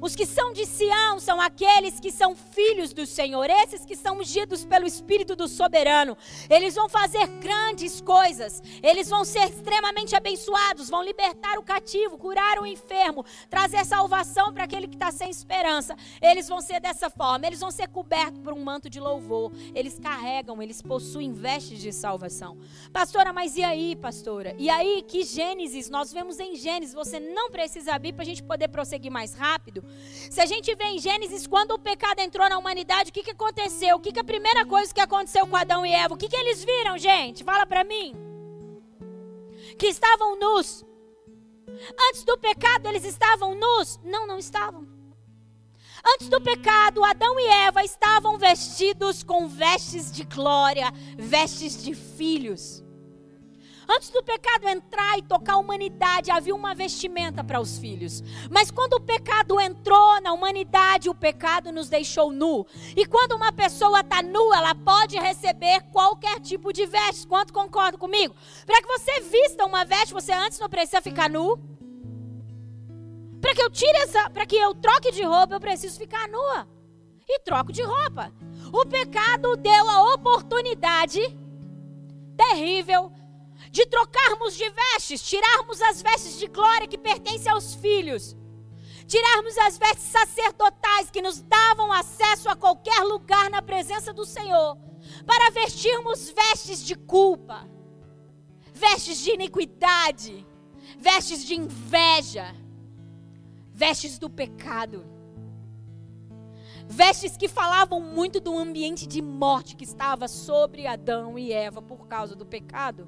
Os que são de Sião são aqueles que são filhos do Senhor, esses que são ungidos pelo Espírito do Soberano. Eles vão fazer grandes coisas, eles vão ser extremamente abençoados, vão libertar o cativo, curar o enfermo, trazer salvação para aquele que está sem esperança. Eles vão ser dessa forma, eles vão ser cobertos por um manto de louvor. Eles carregam, eles possuem vestes de salvação. Pastora, mas e aí, pastora? E aí, que Gênesis? Nós vemos em Gênesis, você não precisa abrir para a gente poder prosseguir mais rápido. Se a gente vê em Gênesis, quando o pecado entrou na humanidade, o que, que aconteceu? O que, que a primeira coisa que aconteceu com Adão e Eva? O que, que eles viram, gente? Fala para mim. Que estavam nus. Antes do pecado, eles estavam nus? Não, não estavam. Antes do pecado, Adão e Eva estavam vestidos com vestes de glória, vestes de filhos. Antes do pecado entrar e tocar a humanidade, havia uma vestimenta para os filhos. Mas quando o pecado entrou na humanidade, o pecado nos deixou nu. E quando uma pessoa está nua, ela pode receber qualquer tipo de veste. Quanto concorda comigo? Para que você vista uma veste, você antes não precisa ficar nu. Para que eu tire essa, para que eu troque de roupa, eu preciso ficar nua. E troco de roupa. O pecado deu a oportunidade terrível de trocarmos de vestes, tirarmos as vestes de glória que pertencem aos filhos, tirarmos as vestes sacerdotais que nos davam acesso a qualquer lugar na presença do Senhor, para vestirmos vestes de culpa, vestes de iniquidade, vestes de inveja, vestes do pecado. Vestes que falavam muito do ambiente de morte que estava sobre Adão e Eva por causa do pecado.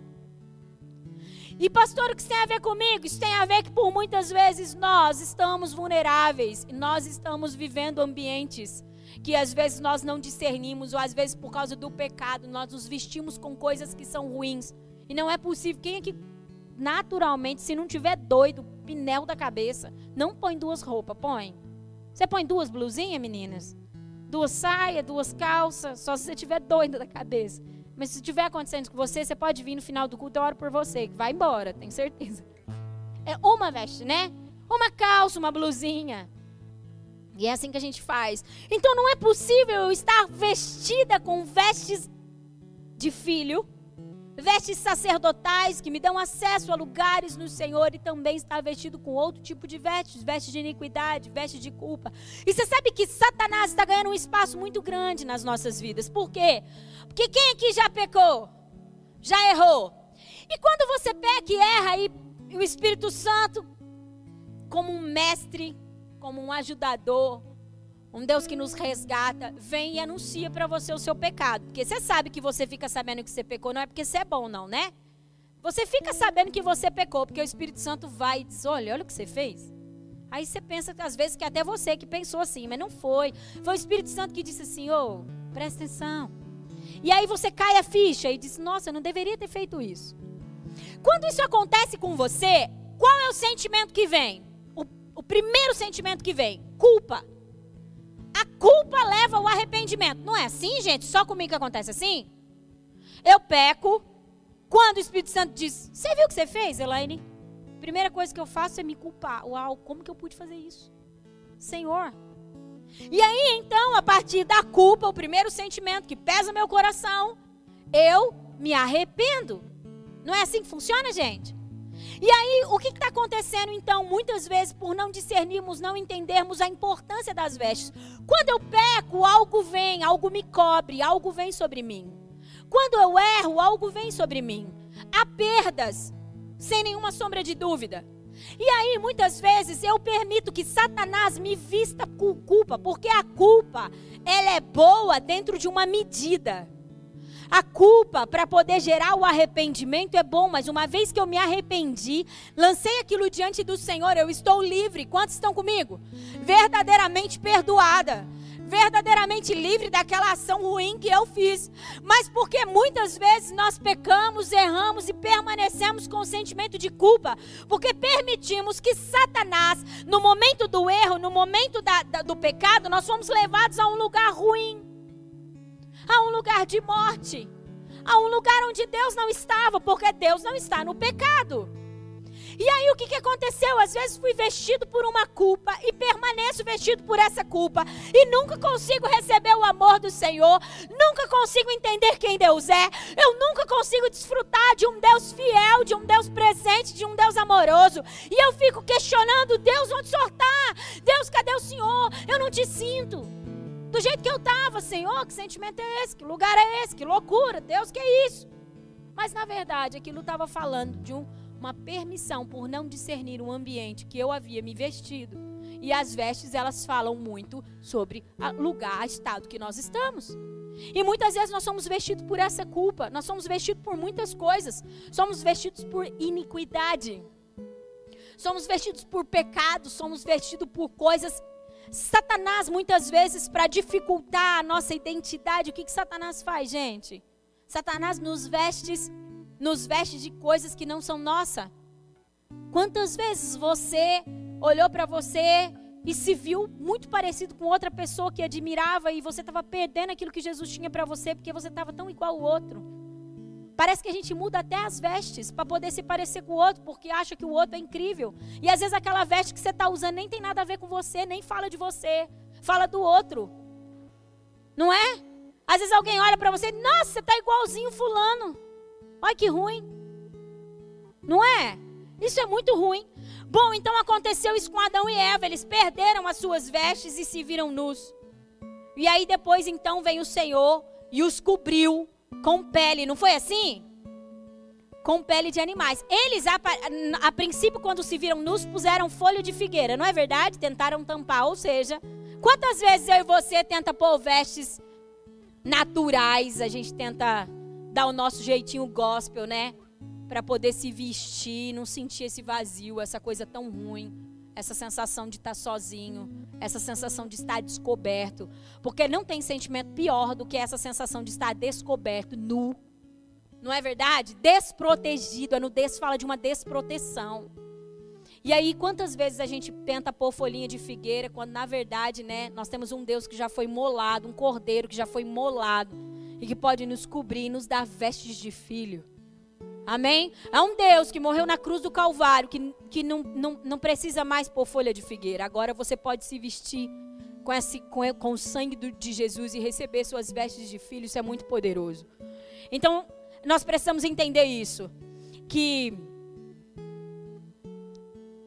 E pastor, o que isso tem a ver comigo? Isso tem a ver que por muitas vezes nós estamos vulneráveis, e nós estamos vivendo ambientes que às vezes nós não discernimos, ou às vezes por causa do pecado, nós nos vestimos com coisas que são ruins. E não é possível. Quem é que naturalmente, se não tiver doido, pinel da cabeça, não põe duas roupas, põe. Você põe duas blusinhas, meninas? Duas saias, duas calças, só se você tiver doido da cabeça. Mas se estiver acontecendo com você, você pode vir no final do culto, eu oro por você, vai embora, tenho certeza. É uma veste, né? Uma calça, uma blusinha. E é assim que a gente faz. Então não é possível eu estar vestida com vestes de filho, vestes sacerdotais que me dão acesso a lugares no Senhor e também estar vestido com outro tipo de vestes, vestes de iniquidade, vestes de culpa. E você sabe que Satanás está ganhando um espaço muito grande nas nossas vidas. Por quê? Porque quem aqui já pecou? Já errou? E quando você peca e erra, e o Espírito Santo, como um mestre, como um ajudador, um Deus que nos resgata, vem e anuncia para você o seu pecado. Porque você sabe que você fica sabendo que você pecou, não é porque você é bom, não, né? Você fica sabendo que você pecou, porque o Espírito Santo vai e diz: olha, olha o que você fez. Aí você pensa, às vezes, que até você que pensou assim, mas não foi. Foi o Espírito Santo que disse assim: ô, oh, presta atenção. E aí você cai a ficha e diz: Nossa, eu não deveria ter feito isso. Quando isso acontece com você, qual é o sentimento que vem? O, o primeiro sentimento que vem: culpa. A culpa leva ao arrependimento. Não é assim, gente? Só comigo que acontece assim? Eu peco. Quando o Espírito Santo diz: Você viu o que você fez, Elaine? Primeira coisa que eu faço é me culpar. Uau, como que eu pude fazer isso? Senhor, e aí, então, a partir da culpa, o primeiro sentimento que pesa meu coração, eu me arrependo. Não é assim que funciona, gente? E aí, o que está acontecendo então? Muitas vezes, por não discernirmos, não entendermos a importância das vestes. Quando eu peco, algo vem, algo me cobre, algo vem sobre mim. Quando eu erro, algo vem sobre mim. Há perdas, sem nenhuma sombra de dúvida. E aí, muitas vezes, eu permito que Satanás me vista com culpa, porque a culpa, ela é boa dentro de uma medida. A culpa, para poder gerar o arrependimento, é bom, mas uma vez que eu me arrependi, lancei aquilo diante do Senhor, eu estou livre. Quantos estão comigo? Verdadeiramente perdoada verdadeiramente livre daquela ação ruim que eu fiz. Mas porque muitas vezes nós pecamos, erramos e permanecemos com o sentimento de culpa, porque permitimos que Satanás, no momento do erro, no momento da, da, do pecado, nós fomos levados a um lugar ruim, a um lugar de morte, a um lugar onde Deus não estava, porque Deus não está no pecado. E aí o que, que aconteceu? Às vezes fui vestido por uma culpa e permaneço vestido por essa culpa e nunca consigo receber o amor do Senhor, nunca consigo entender quem Deus é, eu nunca consigo desfrutar de um Deus fiel, de um Deus presente, de um Deus amoroso. E eu fico questionando: Deus, onde Senhor está? Deus, cadê o Senhor? Eu não te sinto. Do jeito que eu estava, Senhor, que sentimento é esse? Que lugar é esse? Que loucura, Deus, que é isso? Mas na verdade, aquilo estava falando de um uma permissão por não discernir um ambiente que eu havia me vestido. E as vestes, elas falam muito sobre o lugar, estado que nós estamos. E muitas vezes nós somos vestidos por essa culpa, nós somos vestidos por muitas coisas. Somos vestidos por iniquidade. Somos vestidos por pecado, somos vestidos por coisas Satanás, muitas vezes, para dificultar a nossa identidade, o que, que Satanás faz, gente? Satanás nos veste nos veste de coisas que não são nossa. Quantas vezes você olhou para você e se viu muito parecido com outra pessoa que admirava e você estava perdendo aquilo que Jesus tinha para você porque você estava tão igual ao outro? Parece que a gente muda até as vestes para poder se parecer com o outro, porque acha que o outro é incrível. E às vezes aquela veste que você está usando nem tem nada a ver com você, nem fala de você, fala do outro. Não é? Às vezes alguém olha para você e nossa, você tá igualzinho fulano. Olha que ruim. Não é? Isso é muito ruim. Bom, então aconteceu isso com Adão e Eva. Eles perderam as suas vestes e se viram nus. E aí depois então vem o Senhor e os cobriu com pele. Não foi assim? Com pele de animais. Eles, a, a, princípio, quando se viram nus, puseram folha de figueira. Não é verdade? Tentaram tampar. Ou seja, quantas vezes eu e você tenta pôr vestes naturais, a gente tenta dar o nosso jeitinho gospel, né? Para poder se vestir, não sentir esse vazio, essa coisa tão ruim, essa sensação de estar sozinho, essa sensação de estar descoberto. Porque não tem sentimento pior do que essa sensação de estar descoberto, nu. Não é verdade? Desprotegido, a nudez fala de uma desproteção. E aí, quantas vezes a gente tenta pôr folhinha de figueira, quando na verdade, né, nós temos um Deus que já foi molado, um cordeiro que já foi molado e que pode nos cobrir e nos dar vestes de filho. Amém? É um Deus que morreu na cruz do Calvário, que, que não, não, não precisa mais pôr folha de figueira. Agora você pode se vestir com, esse, com, com o sangue do, de Jesus e receber suas vestes de filho. Isso é muito poderoso. Então, nós precisamos entender isso. Que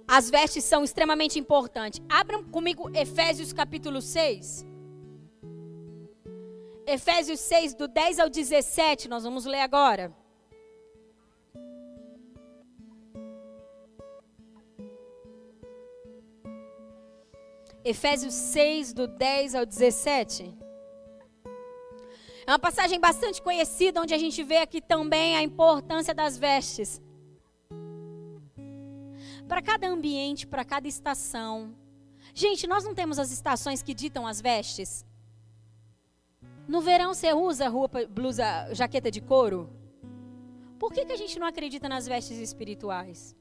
as vestes são extremamente importantes. Abram comigo Efésios capítulo 6. Efésios 6, do 10 ao 17, nós vamos ler agora. Efésios 6, do 10 ao 17. É uma passagem bastante conhecida, onde a gente vê aqui também a importância das vestes para cada ambiente, para cada estação. Gente, nós não temos as estações que ditam as vestes? No verão você usa roupa, blusa, jaqueta de couro? Por que, que a gente não acredita nas vestes espirituais?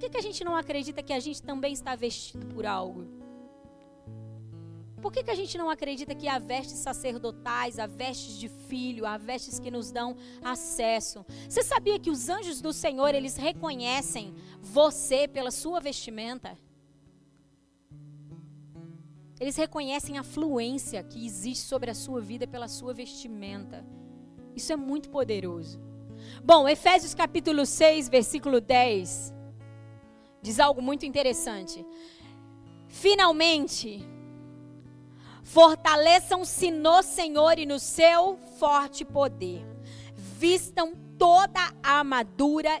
Que, que a gente não acredita que a gente também está vestido por algo? Por que, que a gente não acredita que há vestes sacerdotais, há vestes de filho, há vestes que nos dão acesso? Você sabia que os anjos do Senhor, eles reconhecem você pela sua vestimenta? Eles reconhecem a fluência que existe sobre a sua vida pela sua vestimenta. Isso é muito poderoso. Bom, Efésios capítulo 6, versículo 10, diz algo muito interessante. Finalmente, Fortaleçam-se no Senhor e no seu forte poder. Vistam toda a armadura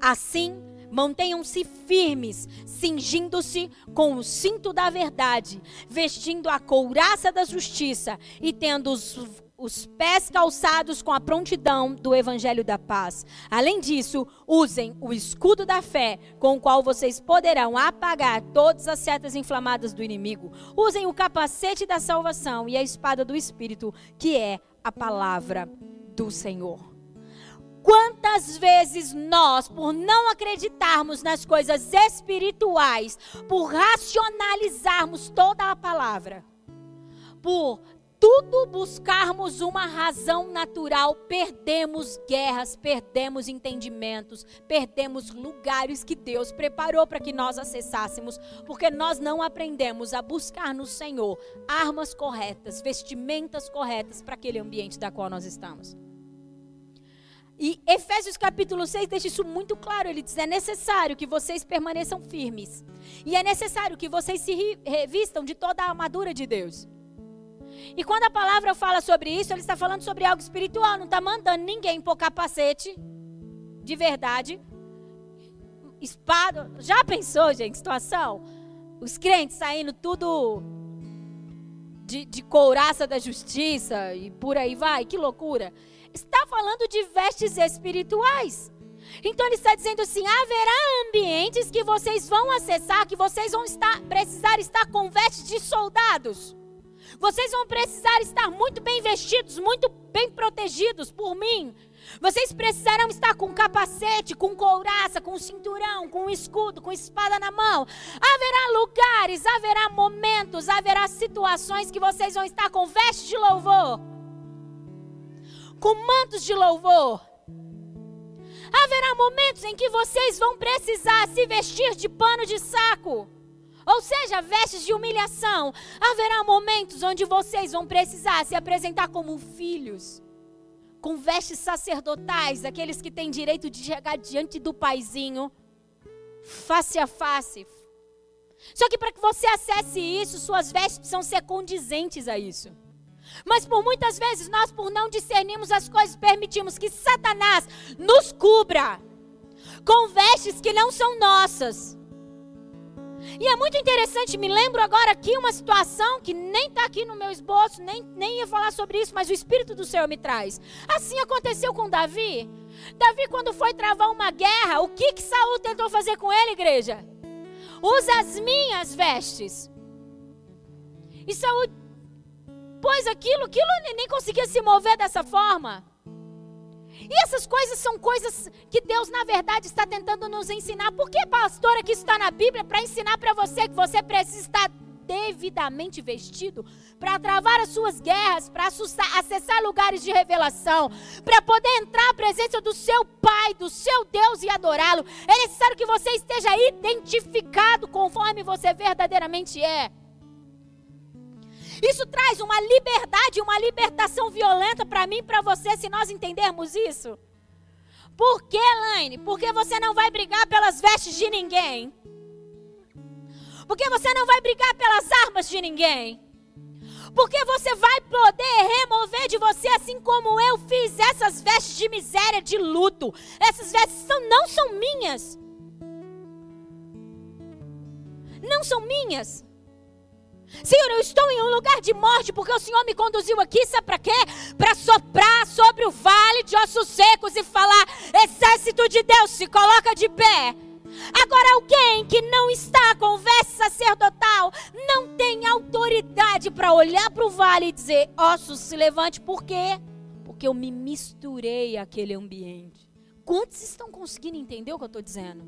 Assim, mantenham-se firmes, cingindo-se com o cinto da verdade, vestindo a couraça da justiça e tendo os os pés calçados com a prontidão do evangelho da paz. Além disso, usem o escudo da fé, com o qual vocês poderão apagar todas as setas inflamadas do inimigo. Usem o capacete da salvação e a espada do espírito, que é a palavra do Senhor. Quantas vezes nós, por não acreditarmos nas coisas espirituais, por racionalizarmos toda a palavra, por tudo buscarmos uma razão natural, perdemos guerras, perdemos entendimentos, perdemos lugares que Deus preparou para que nós acessássemos, porque nós não aprendemos a buscar no Senhor armas corretas, vestimentas corretas para aquele ambiente da qual nós estamos. E Efésios capítulo 6 deixa isso muito claro. Ele diz: é necessário que vocês permaneçam firmes. E é necessário que vocês se revistam de toda a armadura de Deus. E quando a palavra fala sobre isso, ele está falando sobre algo espiritual, não está mandando ninguém pôr capacete de verdade. Espada. Já pensou, gente, situação? Os crentes saindo tudo de, de couraça da justiça e por aí vai, que loucura. Está falando de vestes espirituais. Então ele está dizendo assim: haverá ambientes que vocês vão acessar, que vocês vão estar, precisar estar com vestes de soldados. Vocês vão precisar estar muito bem vestidos, muito bem protegidos por mim. Vocês precisarão estar com capacete, com couraça, com cinturão, com escudo, com espada na mão. Haverá lugares, haverá momentos, haverá situações que vocês vão estar com vestes de louvor, com mantos de louvor. Haverá momentos em que vocês vão precisar se vestir de pano de saco. Ou seja, vestes de humilhação. Haverá momentos onde vocês vão precisar se apresentar como filhos, com vestes sacerdotais, aqueles que têm direito de chegar diante do paizinho, face a face. Só que para que você acesse isso, suas vestes precisam ser condizentes a isso. Mas por muitas vezes nós, por não discernirmos as coisas, permitimos que Satanás nos cubra com vestes que não são nossas. E é muito interessante, me lembro agora aqui uma situação que nem está aqui no meu esboço, nem, nem ia falar sobre isso, mas o Espírito do Senhor me traz. Assim aconteceu com Davi. Davi, quando foi travar uma guerra, o que, que Saul tentou fazer com ele, igreja? Usa as minhas vestes. E Saul pôs aquilo, aquilo nem conseguia se mover dessa forma. E essas coisas são coisas que Deus, na verdade, está tentando nos ensinar. Por que, pastora, que isso está na Bíblia? Para ensinar para você que você precisa estar devidamente vestido para travar as suas guerras, para acessar lugares de revelação, para poder entrar à presença do seu Pai, do seu Deus e adorá-lo. É necessário que você esteja identificado conforme você verdadeiramente é. Isso traz uma liberdade, uma libertação violenta para mim e para você, se nós entendermos isso. Por que, Elaine? Porque você não vai brigar pelas vestes de ninguém. Porque você não vai brigar pelas armas de ninguém. Porque você vai poder remover de você, assim como eu fiz, essas vestes de miséria, de luto. Essas vestes são, não são minhas. Não são minhas. Senhor, eu estou em um lugar de morte porque o Senhor me conduziu aqui, sabe para quê? Para soprar sobre o vale de ossos secos e falar: Exército de Deus, se coloca de pé. Agora, alguém que não está com veste sacerdotal não tem autoridade para olhar para o vale e dizer: Ossos, se levante, por quê? Porque eu me misturei àquele ambiente. Quantos estão conseguindo entender o que eu estou dizendo?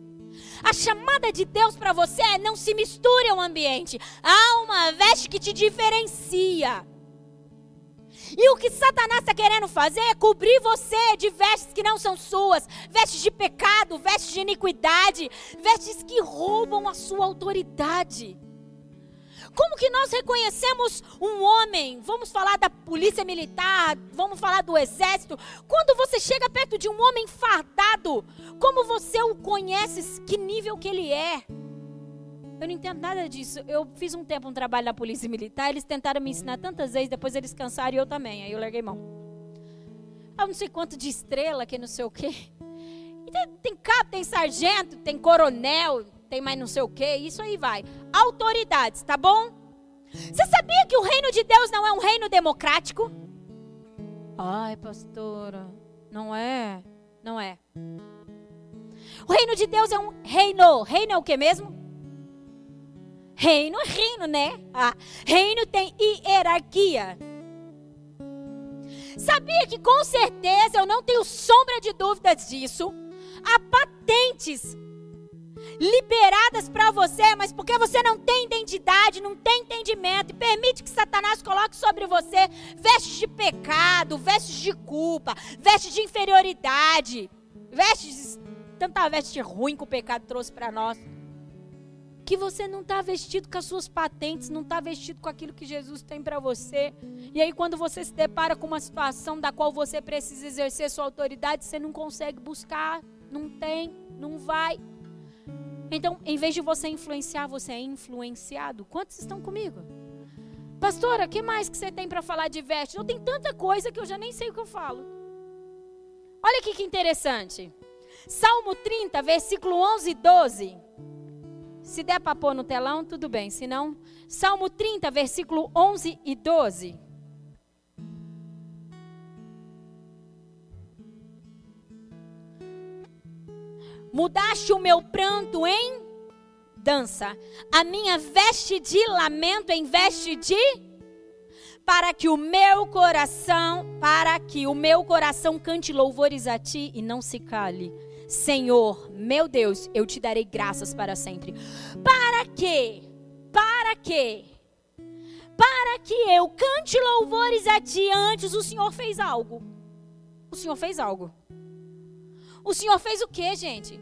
A chamada de Deus para você é não se misture ao ambiente. Há uma veste que te diferencia. E o que Satanás está querendo fazer é cobrir você de vestes que não são suas, vestes de pecado, vestes de iniquidade, vestes que roubam a sua autoridade. Como que nós reconhecemos um homem? Vamos falar da polícia militar, vamos falar do exército. Quando você chega perto de um homem fardado, como você o conhece? Que nível que ele é? Eu não entendo nada disso. Eu fiz um tempo um trabalho na polícia militar, eles tentaram me ensinar tantas vezes, depois eles cansaram e eu também. Aí eu larguei mão. Eu não sei quanto de estrela, que não sei o quê. Tem, tem cabo, tem sargento, tem coronel, tem mais não sei o que, isso aí vai. Autoridades, tá bom? Você sabia que o reino de Deus não é um reino democrático? Ai, pastora, não é, não é. O reino de Deus é um reino. Reino é o que mesmo? Reino é reino, né? Ah, reino tem hierarquia. Sabia que com certeza, eu não tenho sombra de dúvidas disso, há patentes liberadas para você, mas porque você não tem identidade, não tem entendimento e permite que Satanás coloque sobre você vestes de pecado, vestes de culpa, vestes de inferioridade, vestes tanta veste ruim que o pecado trouxe para nós. Que você não está vestido com as suas patentes, não está vestido com aquilo que Jesus tem para você. E aí, quando você se depara com uma situação da qual você precisa exercer sua autoridade, você não consegue buscar, não tem, não vai. Então, em vez de você influenciar, você é influenciado. Quantos estão comigo? Pastora, o que mais que você tem para falar de veste? Eu tenho tanta coisa que eu já nem sei o que eu falo. Olha aqui que interessante. Salmo 30, versículo 11 e 12. Se der para pôr no telão, tudo bem. Se não, Salmo 30, versículo 11 e 12. Mudaste o meu pranto em dança, a minha veste de lamento em veste de. para que o meu coração, para que o meu coração cante louvores a ti e não se cale. Senhor, meu Deus, eu te darei graças para sempre. Para quê? Para quê? Para que eu cante louvores a ti antes o Senhor fez algo. O Senhor fez algo. O Senhor fez o que, gente?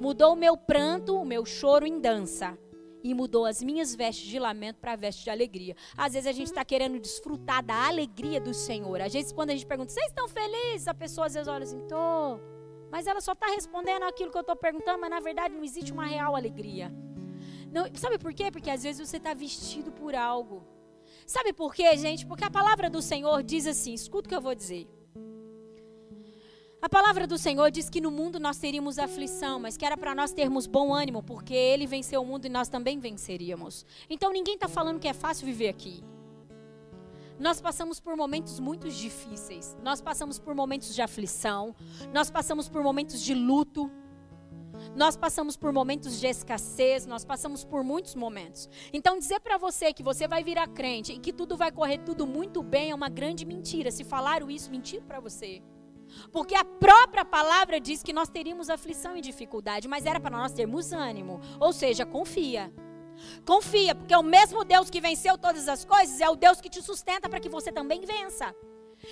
Mudou o meu pranto, o meu choro em dança. E mudou as minhas vestes de lamento para vestes de alegria. Às vezes a gente está querendo desfrutar da alegria do Senhor. Às vezes, quando a gente pergunta, vocês estão felizes? A pessoa às vezes olha assim, tô. Mas ela só está respondendo aquilo que eu estou perguntando, mas na verdade não existe uma real alegria. Não, sabe por quê? Porque às vezes você está vestido por algo. Sabe por quê, gente? Porque a palavra do Senhor diz assim: escuta o que eu vou dizer. A palavra do Senhor diz que no mundo nós teríamos aflição, mas que era para nós termos bom ânimo, porque Ele venceu o mundo e nós também venceríamos. Então ninguém está falando que é fácil viver aqui. Nós passamos por momentos muito difíceis. Nós passamos por momentos de aflição. Nós passamos por momentos de luto. Nós passamos por momentos de escassez, nós passamos por muitos momentos. Então dizer para você que você vai virar crente e que tudo vai correr tudo muito bem é uma grande mentira. Se falaram isso, mentiram para você. Porque a própria palavra diz que nós teríamos aflição e dificuldade, mas era para nós termos ânimo. Ou seja, confia. Confia, porque o mesmo Deus que venceu todas as coisas é o Deus que te sustenta para que você também vença.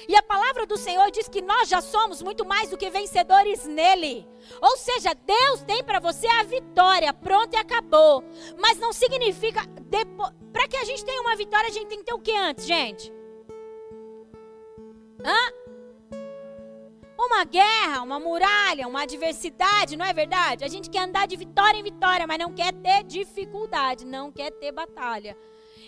E a palavra do Senhor diz que nós já somos muito mais do que vencedores nele. Ou seja, Deus tem para você a vitória, pronto e acabou. Mas não significa para que a gente tenha uma vitória, a gente tem que ter o que antes, gente? Hã? Uma guerra, uma muralha, uma adversidade, não é verdade? A gente quer andar de vitória em vitória, mas não quer ter dificuldade, não quer ter batalha.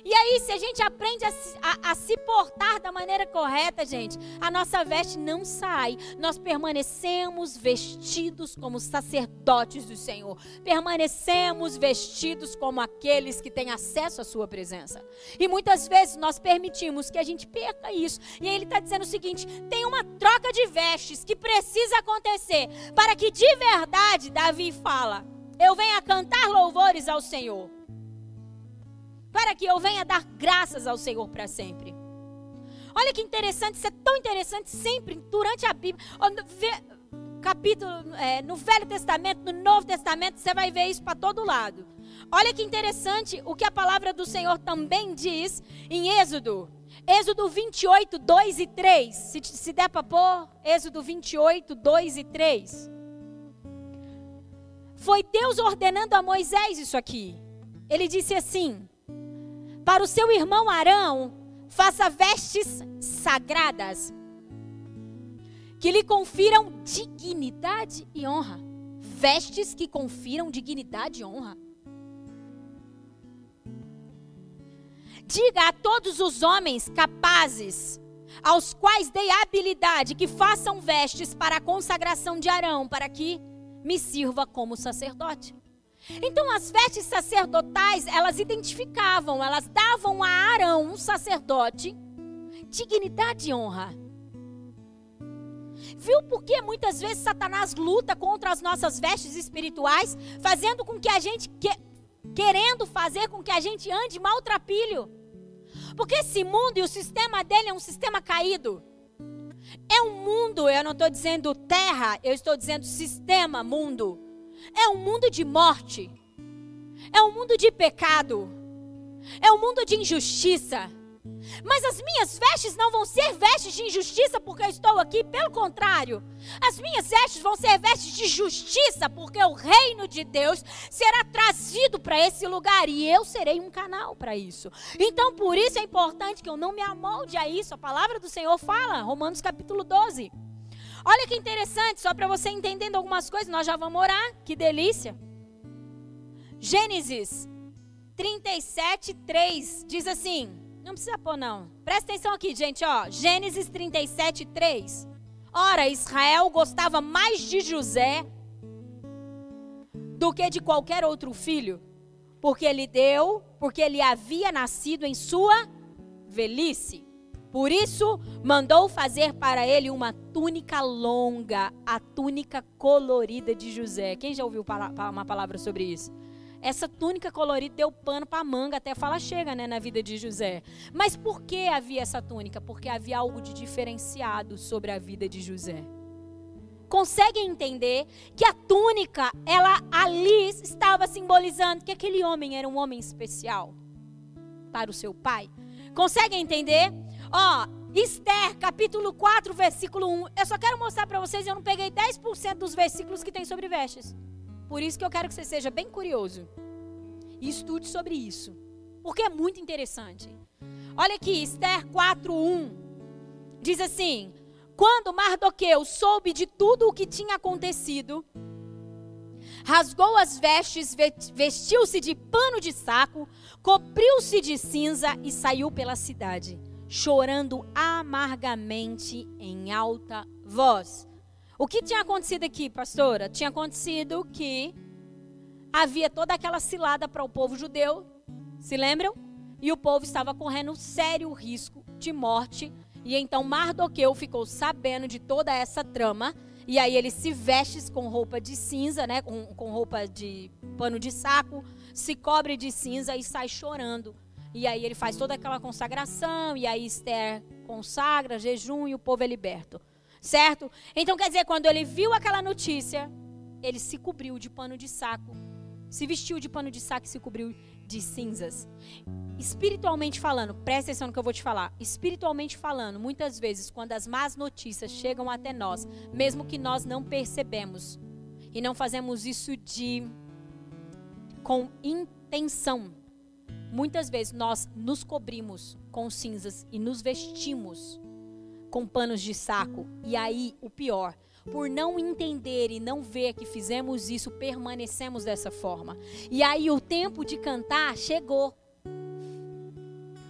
E aí, se a gente aprende a, a, a, se portar da maneira correta, gente, a nossa veste não sai. Nós permanecemos vestidos como sacerdotes do Senhor. Permanecemos vestidos como aqueles que têm acesso à Sua presença. E muitas vezes nós permitimos que a gente perca isso. E aí ele está dizendo o seguinte: tem uma troca de vestes que precisa acontecer para que de verdade, Davi fala, eu venha cantar louvores ao Senhor para que eu venha dar graças ao Senhor para sempre. Olha que interessante, isso é tão interessante sempre durante a Bíblia. Capítulo, é, no Velho Testamento, no Novo Testamento, você vai ver isso para todo lado. Olha que interessante o que a palavra do Senhor também diz em Êxodo. Êxodo 28, 2 e 3. Se, se der para pôr, Êxodo 28, 2 e 3. Foi Deus ordenando a Moisés isso aqui. Ele disse assim: para o seu irmão Arão, faça vestes sagradas que lhe confiram dignidade e honra. Vestes que confiram dignidade e honra. Diga a todos os homens capazes, aos quais dei habilidade, que façam vestes para a consagração de Arão, para que me sirva como sacerdote. Então as vestes sacerdotais, elas identificavam, elas davam a Arão, um sacerdote, dignidade e honra. Viu por que muitas vezes Satanás luta contra as nossas vestes espirituais, fazendo com que a gente que, querendo fazer com que a gente ande maltrapilho? Porque esse mundo e o sistema dele é um sistema caído. É um mundo, eu não estou dizendo terra, eu estou dizendo sistema mundo. É um mundo de morte. É um mundo de pecado. É um mundo de injustiça. Mas as minhas vestes não vão ser vestes de injustiça porque eu estou aqui, pelo contrário. As minhas vestes vão ser vestes de justiça porque o reino de Deus será trazido para esse lugar e eu serei um canal para isso. Então, por isso é importante que eu não me amolde a isso. A palavra do Senhor fala, Romanos capítulo 12. Olha que interessante, só para você entendendo algumas coisas, nós já vamos orar. Que delícia. Gênesis 37, 3 diz assim: não precisa pôr, não. Presta atenção aqui, gente, ó. Gênesis 37, 3. Ora, Israel gostava mais de José do que de qualquer outro filho, porque ele deu, porque ele havia nascido em sua velhice. Por isso, mandou fazer para ele uma túnica longa, a túnica colorida de José. Quem já ouviu uma palavra sobre isso? essa túnica colorida deu pano para manga até falar chega, né, na vida de José. Mas por que havia essa túnica? Porque havia algo de diferenciado sobre a vida de José. Conseguem entender que a túnica, ela ali estava simbolizando que aquele homem era um homem especial para o seu pai? Conseguem entender? Ó, Esther, capítulo 4, versículo 1. Eu só quero mostrar para vocês, eu não peguei 10% dos versículos que tem sobre vestes. Por isso que eu quero que você seja bem curioso e estude sobre isso, porque é muito interessante. Olha aqui, Esther 4:1 diz assim: Quando Mardoqueu soube de tudo o que tinha acontecido, rasgou as vestes, vestiu-se de pano de saco, cobriu-se de cinza e saiu pela cidade, chorando amargamente em alta voz. O que tinha acontecido aqui, pastora? Tinha acontecido que havia toda aquela cilada para o povo judeu, se lembram? E o povo estava correndo sério risco de morte. E então Mardoqueu ficou sabendo de toda essa trama. E aí ele se veste com roupa de cinza, né? Com, com roupa de pano de saco, se cobre de cinza e sai chorando. E aí ele faz toda aquela consagração. E aí Esther consagra, jejum e o povo é liberto. Certo? Então quer dizer, quando ele viu aquela notícia, ele se cobriu de pano de saco, se vestiu de pano de saco e se cobriu de cinzas. Espiritualmente falando, presta atenção no que eu vou te falar. Espiritualmente falando, muitas vezes, quando as más notícias chegam até nós, mesmo que nós não percebemos, e não fazemos isso de com intenção, muitas vezes nós nos cobrimos com cinzas e nos vestimos com panos de saco. E aí, o pior, por não entender e não ver que fizemos isso, permanecemos dessa forma. E aí, o tempo de cantar chegou.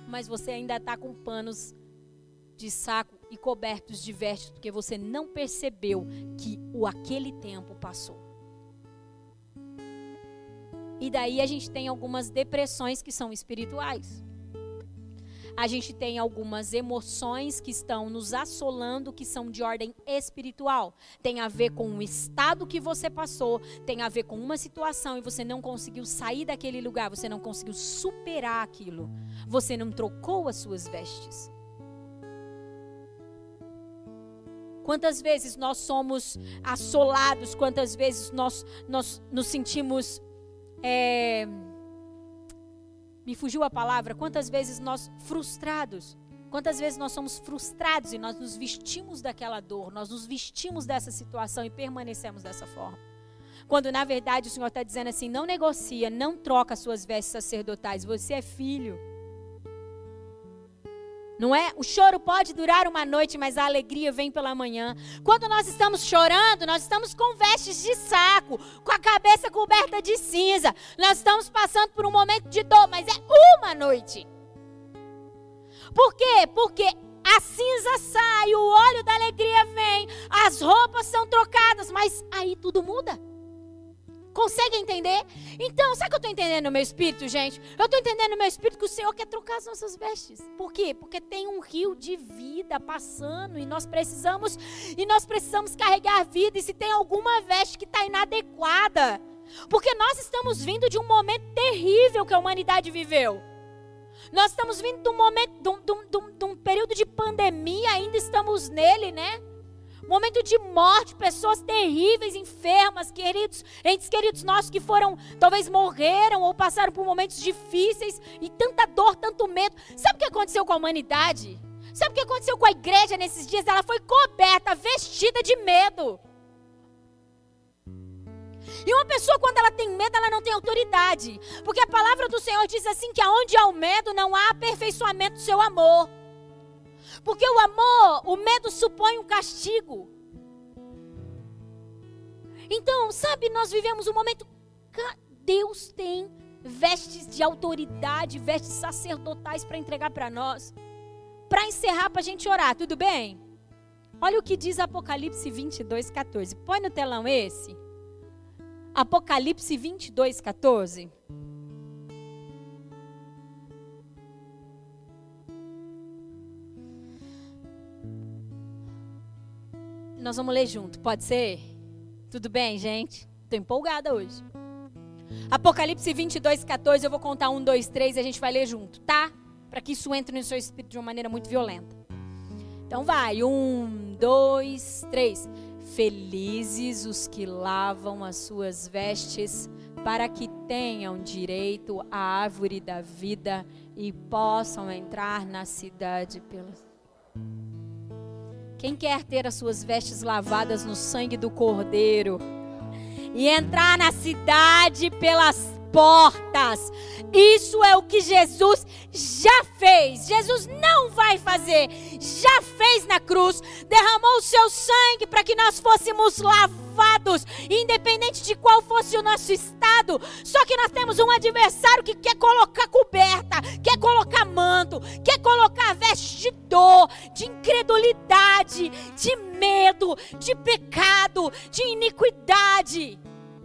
Mas você ainda está com panos de saco e cobertos de vestes, porque você não percebeu que o aquele tempo passou. E daí a gente tem algumas depressões que são espirituais a gente tem algumas emoções que estão nos assolando, que são de ordem espiritual. Tem a ver com o estado que você passou, tem a ver com uma situação e você não conseguiu sair daquele lugar, você não conseguiu superar aquilo. Você não trocou as suas vestes. Quantas vezes nós somos assolados, quantas vezes nós, nós nos sentimos. É, me fugiu a palavra, quantas vezes nós frustrados, quantas vezes nós somos frustrados e nós nos vestimos daquela dor, nós nos vestimos dessa situação e permanecemos dessa forma. Quando na verdade o Senhor está dizendo assim: não negocia, não troca suas vestes sacerdotais, você é filho. Não é? O choro pode durar uma noite, mas a alegria vem pela manhã. Quando nós estamos chorando, nós estamos com vestes de saco, com a cabeça coberta de cinza. Nós estamos passando por um momento de dor, mas é uma noite. Por quê? Porque a cinza sai, o óleo da alegria vem, as roupas são trocadas, mas aí tudo muda. Consegue entender? Então, sabe o que eu estou entendendo no meu espírito, gente? Eu estou entendendo no meu espírito que o Senhor quer trocar as nossas vestes. Por quê? Porque tem um rio de vida passando e nós precisamos e nós precisamos carregar vida. E se tem alguma veste que está inadequada, porque nós estamos vindo de um momento terrível que a humanidade viveu. Nós estamos vindo de um momento, de um, de um, de um período de pandemia, ainda estamos nele, né? Momento de morte, pessoas terríveis, enfermas, queridos, entes queridos nossos que foram, talvez morreram ou passaram por momentos difíceis e tanta dor, tanto medo. Sabe o que aconteceu com a humanidade? Sabe o que aconteceu com a igreja nesses dias? Ela foi coberta, vestida de medo. E uma pessoa, quando ela tem medo, ela não tem autoridade. Porque a palavra do Senhor diz assim: que aonde há o medo, não há aperfeiçoamento do seu amor. Porque o amor, o medo supõe um castigo. Então, sabe, nós vivemos um momento. Deus tem vestes de autoridade, vestes sacerdotais para entregar para nós. Para encerrar, para a gente orar, tudo bem? Olha o que diz Apocalipse 22, 14. Põe no telão esse. Apocalipse 22, 14. Nós vamos ler junto, pode ser? Tudo bem, gente? Estou empolgada hoje. Apocalipse 22, 14, eu vou contar um, dois, três e a gente vai ler junto, tá? Para que isso entre no seu espírito de uma maneira muito violenta. Então vai, um, dois, três. Felizes os que lavam as suas vestes, para que tenham direito à árvore da vida e possam entrar na cidade pelas. Quem quer ter as suas vestes lavadas no sangue do Cordeiro e entrar na cidade pelas portas. Isso é o que Jesus já fez. Jesus não vai fazer. Já fez na cruz. Derramou o seu sangue para que nós fôssemos lavados, independente de qual fosse o nosso estado. Só que nós temos um adversário que quer colocar coberta, quer colocar manto, quer colocar veste de dor, de incredulidade, de medo, de pecado, de iniquidade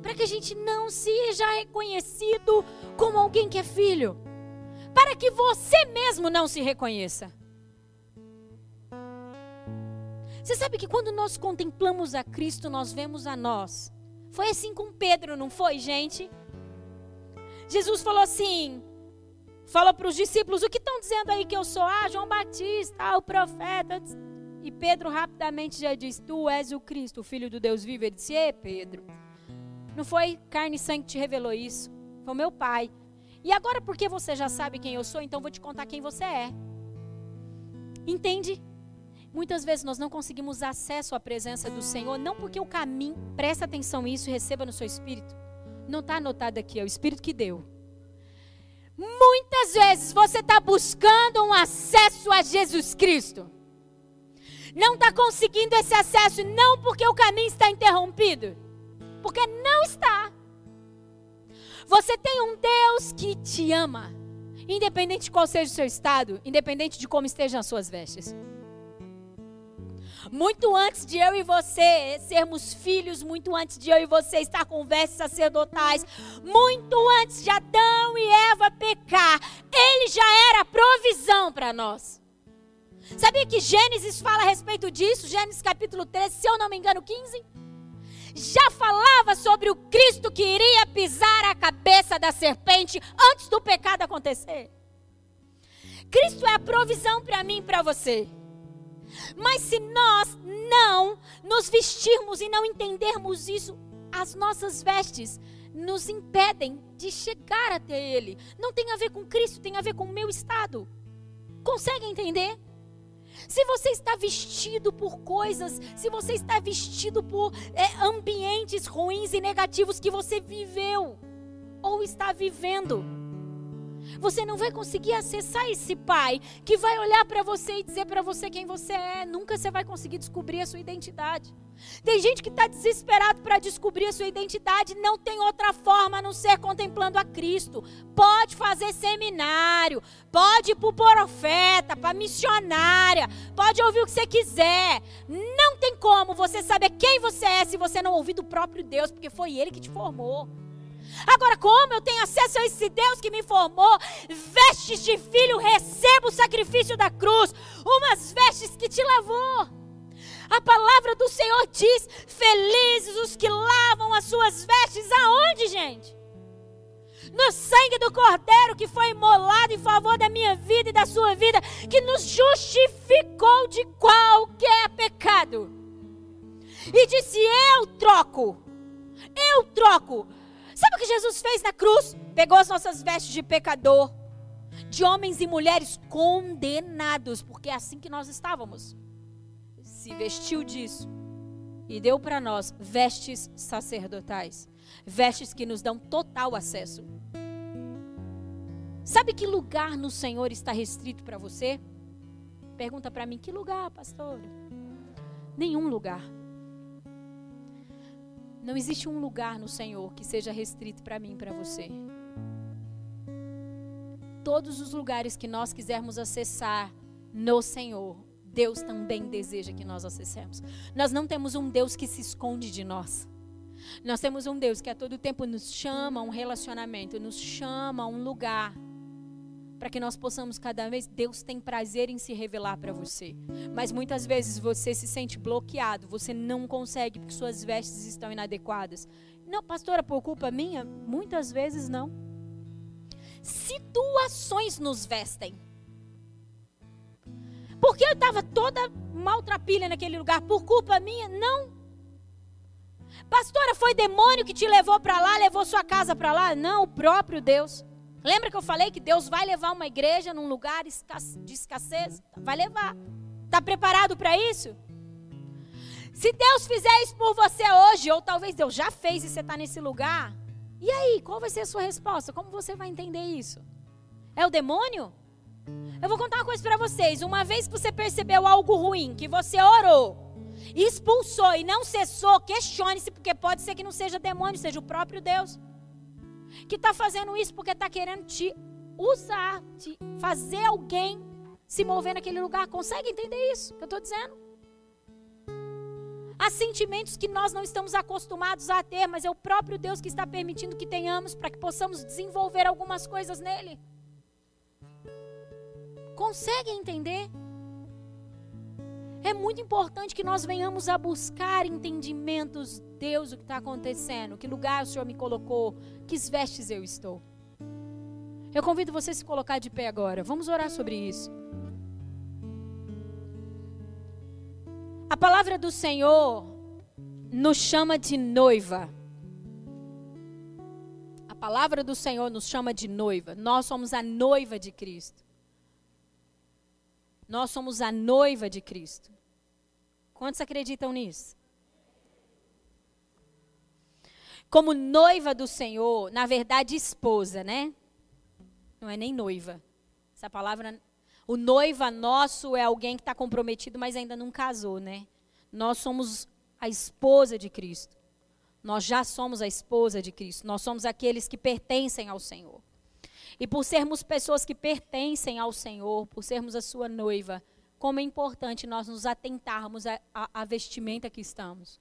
para que a gente não seja reconhecido como alguém que é filho, para que você mesmo não se reconheça. Você sabe que quando nós contemplamos a Cristo, nós vemos a nós. Foi assim com Pedro, não foi, gente? Jesus falou assim: falou para os discípulos: o que estão dizendo aí que eu sou? Ah, João Batista, ah, o profeta. E Pedro rapidamente já disse: Tu és o Cristo, o Filho do Deus vivo. Ele disse: Ei, Pedro. Não foi carne e sangue que te revelou isso. Foi o meu pai. E agora, porque você já sabe quem eu sou, então vou te contar quem você é. Entende? Muitas vezes nós não conseguimos acesso à presença do Senhor, não porque o caminho, presta atenção nisso e receba no seu espírito. Não está anotado aqui, é o Espírito que deu. Muitas vezes você está buscando um acesso a Jesus Cristo. Não está conseguindo esse acesso, não porque o caminho está interrompido porque não está. Você tem um Deus que te ama, independente de qual seja o seu estado, independente de como estejam as suas vestes. Muito antes de eu e você sermos filhos, muito antes de eu e você estar com vestes sacerdotais, muito antes de Adão e Eva pecar, ele já era provisão para nós. Sabia que Gênesis fala a respeito disso? Gênesis capítulo 13, se eu não me engano, 15 já falava sobre o Cristo que iria pisar a cabeça da serpente antes do pecado acontecer. Cristo é a provisão para mim e para você. Mas se nós não nos vestirmos e não entendermos isso, as nossas vestes nos impedem de chegar até Ele. Não tem a ver com Cristo, tem a ver com o meu estado. Consegue entender? Se você está vestido por coisas, se você está vestido por é, ambientes ruins e negativos que você viveu ou está vivendo, você não vai conseguir acessar esse pai que vai olhar para você e dizer para você quem você é. Nunca você vai conseguir descobrir a sua identidade. Tem gente que está desesperado para descobrir a sua identidade, não tem outra forma a não ser contemplando a Cristo. Pode fazer seminário, pode ir para o profeta, para missionária, pode ouvir o que você quiser. Não tem como você saber quem você é se você não ouvir do próprio Deus, porque foi Ele que te formou. Agora, como eu tenho acesso a esse Deus que me formou? Vestes de filho, recebo o sacrifício da cruz, umas vestes que te lavou. A palavra do Senhor diz: Felizes os que lavam as suas vestes. Aonde, gente? No sangue do Cordeiro que foi imolado em favor da minha vida e da sua vida, que nos justificou de qualquer pecado. E disse: Eu troco, eu troco. Sabe o que Jesus fez na cruz? Pegou as nossas vestes de pecador, de homens e mulheres condenados, porque é assim que nós estávamos se vestiu disso e deu para nós vestes sacerdotais, vestes que nos dão total acesso. Sabe que lugar no Senhor está restrito para você? Pergunta para mim, que lugar, pastor? Nenhum lugar. Não existe um lugar no Senhor que seja restrito para mim e para você. Todos os lugares que nós quisermos acessar no Senhor, Deus também deseja que nós acessemos. Nós não temos um Deus que se esconde de nós. Nós temos um Deus que a todo tempo nos chama a um relacionamento, nos chama a um lugar para que nós possamos cada vez. Deus tem prazer em se revelar para você. Mas muitas vezes você se sente bloqueado, você não consegue porque suas vestes estão inadequadas. Não, pastora, por culpa minha? Muitas vezes não. Situações nos vestem. Porque eu estava toda maltrapilha naquele lugar por culpa minha? Não. Pastora, foi demônio que te levou para lá, levou sua casa para lá? Não, o próprio Deus. Lembra que eu falei que Deus vai levar uma igreja num lugar de escassez? Vai levar. Está preparado para isso? Se Deus fizer isso por você hoje, ou talvez Deus já fez e você está nesse lugar, e aí, qual vai ser a sua resposta? Como você vai entender isso? É o demônio? Eu vou contar uma coisa para vocês. Uma vez que você percebeu algo ruim, que você orou, expulsou e não cessou, questione-se, porque pode ser que não seja demônio, seja o próprio Deus que está fazendo isso porque está querendo te usar, te fazer alguém se mover naquele lugar. Consegue entender isso que eu estou dizendo? Há sentimentos que nós não estamos acostumados a ter, mas é o próprio Deus que está permitindo que tenhamos para que possamos desenvolver algumas coisas nele. Consegue entender? É muito importante que nós venhamos a buscar entendimentos, Deus, o que está acontecendo, que lugar o Senhor me colocou, que vestes eu estou. Eu convido você a se colocar de pé agora. Vamos orar sobre isso. A palavra do Senhor nos chama de noiva. A palavra do Senhor nos chama de noiva. Nós somos a noiva de Cristo. Nós somos a noiva de Cristo. Quantos acreditam nisso? Como noiva do Senhor, na verdade, esposa, né? Não é nem noiva. Essa palavra. O noiva nosso é alguém que está comprometido, mas ainda não casou, né? Nós somos a esposa de Cristo. Nós já somos a esposa de Cristo. Nós somos aqueles que pertencem ao Senhor. E por sermos pessoas que pertencem ao Senhor, por sermos a sua noiva, como é importante nós nos atentarmos à, vestimenta que estamos.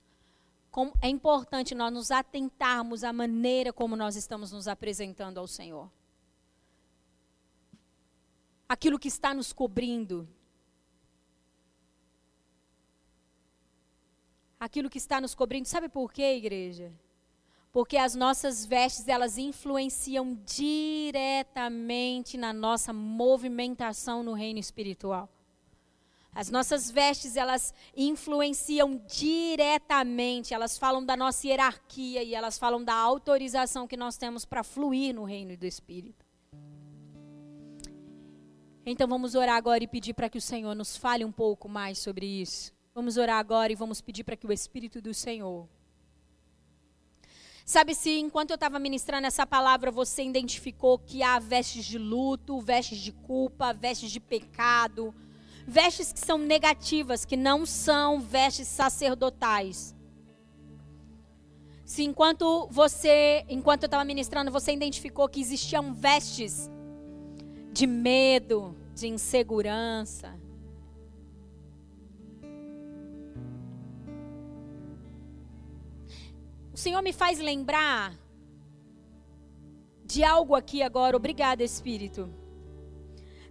Como é importante nós nos atentarmos à maneira como nós estamos nos apresentando ao Senhor. Aquilo que está nos cobrindo. Aquilo que está nos cobrindo. Sabe por quê, igreja? porque as nossas vestes elas influenciam diretamente na nossa movimentação no reino espiritual. As nossas vestes elas influenciam diretamente, elas falam da nossa hierarquia e elas falam da autorização que nós temos para fluir no reino do espírito. Então vamos orar agora e pedir para que o Senhor nos fale um pouco mais sobre isso. Vamos orar agora e vamos pedir para que o espírito do Senhor Sabe se enquanto eu estava ministrando essa palavra, você identificou que há vestes de luto, vestes de culpa, vestes de pecado, vestes que são negativas, que não são vestes sacerdotais. Se enquanto você, enquanto eu estava ministrando, você identificou que existiam vestes de medo, de insegurança, O Senhor me faz lembrar de algo aqui agora. Obrigada, Espírito.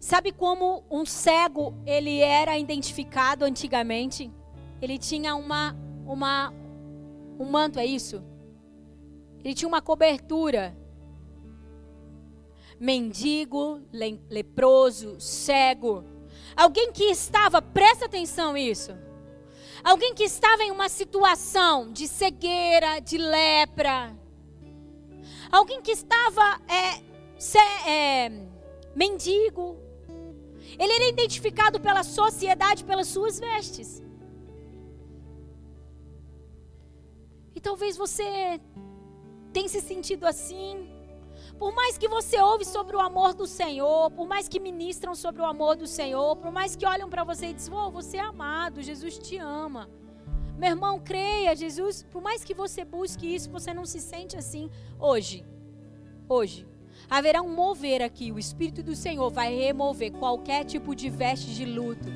Sabe como um cego ele era identificado antigamente? Ele tinha uma uma um manto, é isso? Ele tinha uma cobertura. Mendigo, le, leproso, cego. Alguém que estava, presta atenção isso Alguém que estava em uma situação de cegueira, de lepra. Alguém que estava é, se, é, mendigo. Ele era identificado pela sociedade pelas suas vestes. E talvez você tenha se sentido assim. Por mais que você ouve sobre o amor do Senhor, por mais que ministram sobre o amor do Senhor, por mais que olham para você e dizem, oh, você é amado, Jesus te ama. Meu irmão, creia, Jesus, por mais que você busque isso, você não se sente assim hoje. Hoje. Haverá um mover aqui, o Espírito do Senhor vai remover qualquer tipo de vestes de luto,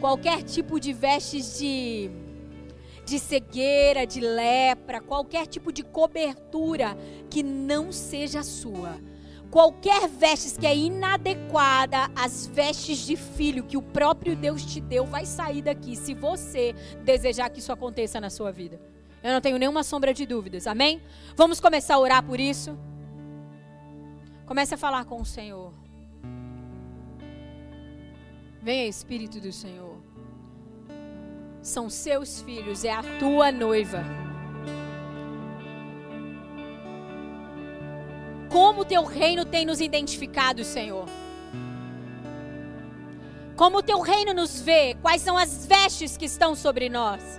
qualquer tipo de vestes de de cegueira, de lepra, qualquer tipo de cobertura que não seja sua. qualquer vestes que é inadequada às vestes de filho que o próprio Deus te deu vai sair daqui se você desejar que isso aconteça na sua vida. Eu não tenho nenhuma sombra de dúvidas. Amém? Vamos começar a orar por isso. Comece a falar com o Senhor. Venha Espírito do Senhor. São seus filhos, é a tua noiva. Como o teu reino tem nos identificado, Senhor. Como o teu reino nos vê, quais são as vestes que estão sobre nós.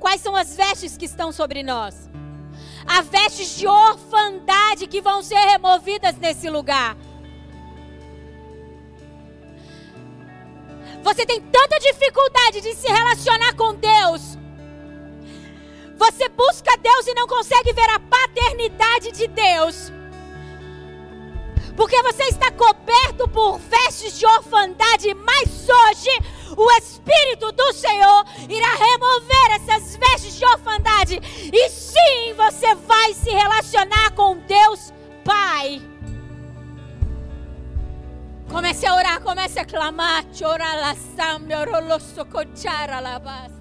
Quais são as vestes que estão sobre nós? Há vestes de orfandade que vão ser removidas nesse lugar. Você tem tanta dificuldade de se relacionar com Deus. Você busca Deus e não consegue ver a paternidade de Deus. Porque você está coberto por vestes de orfandade, mas hoje o Espírito do Senhor irá remover essas vestes de orfandade. E sim, você vai se relacionar com Deus Pai. Comece a orar, comece a clamar. Chora la sambe, orolosso cochara la base.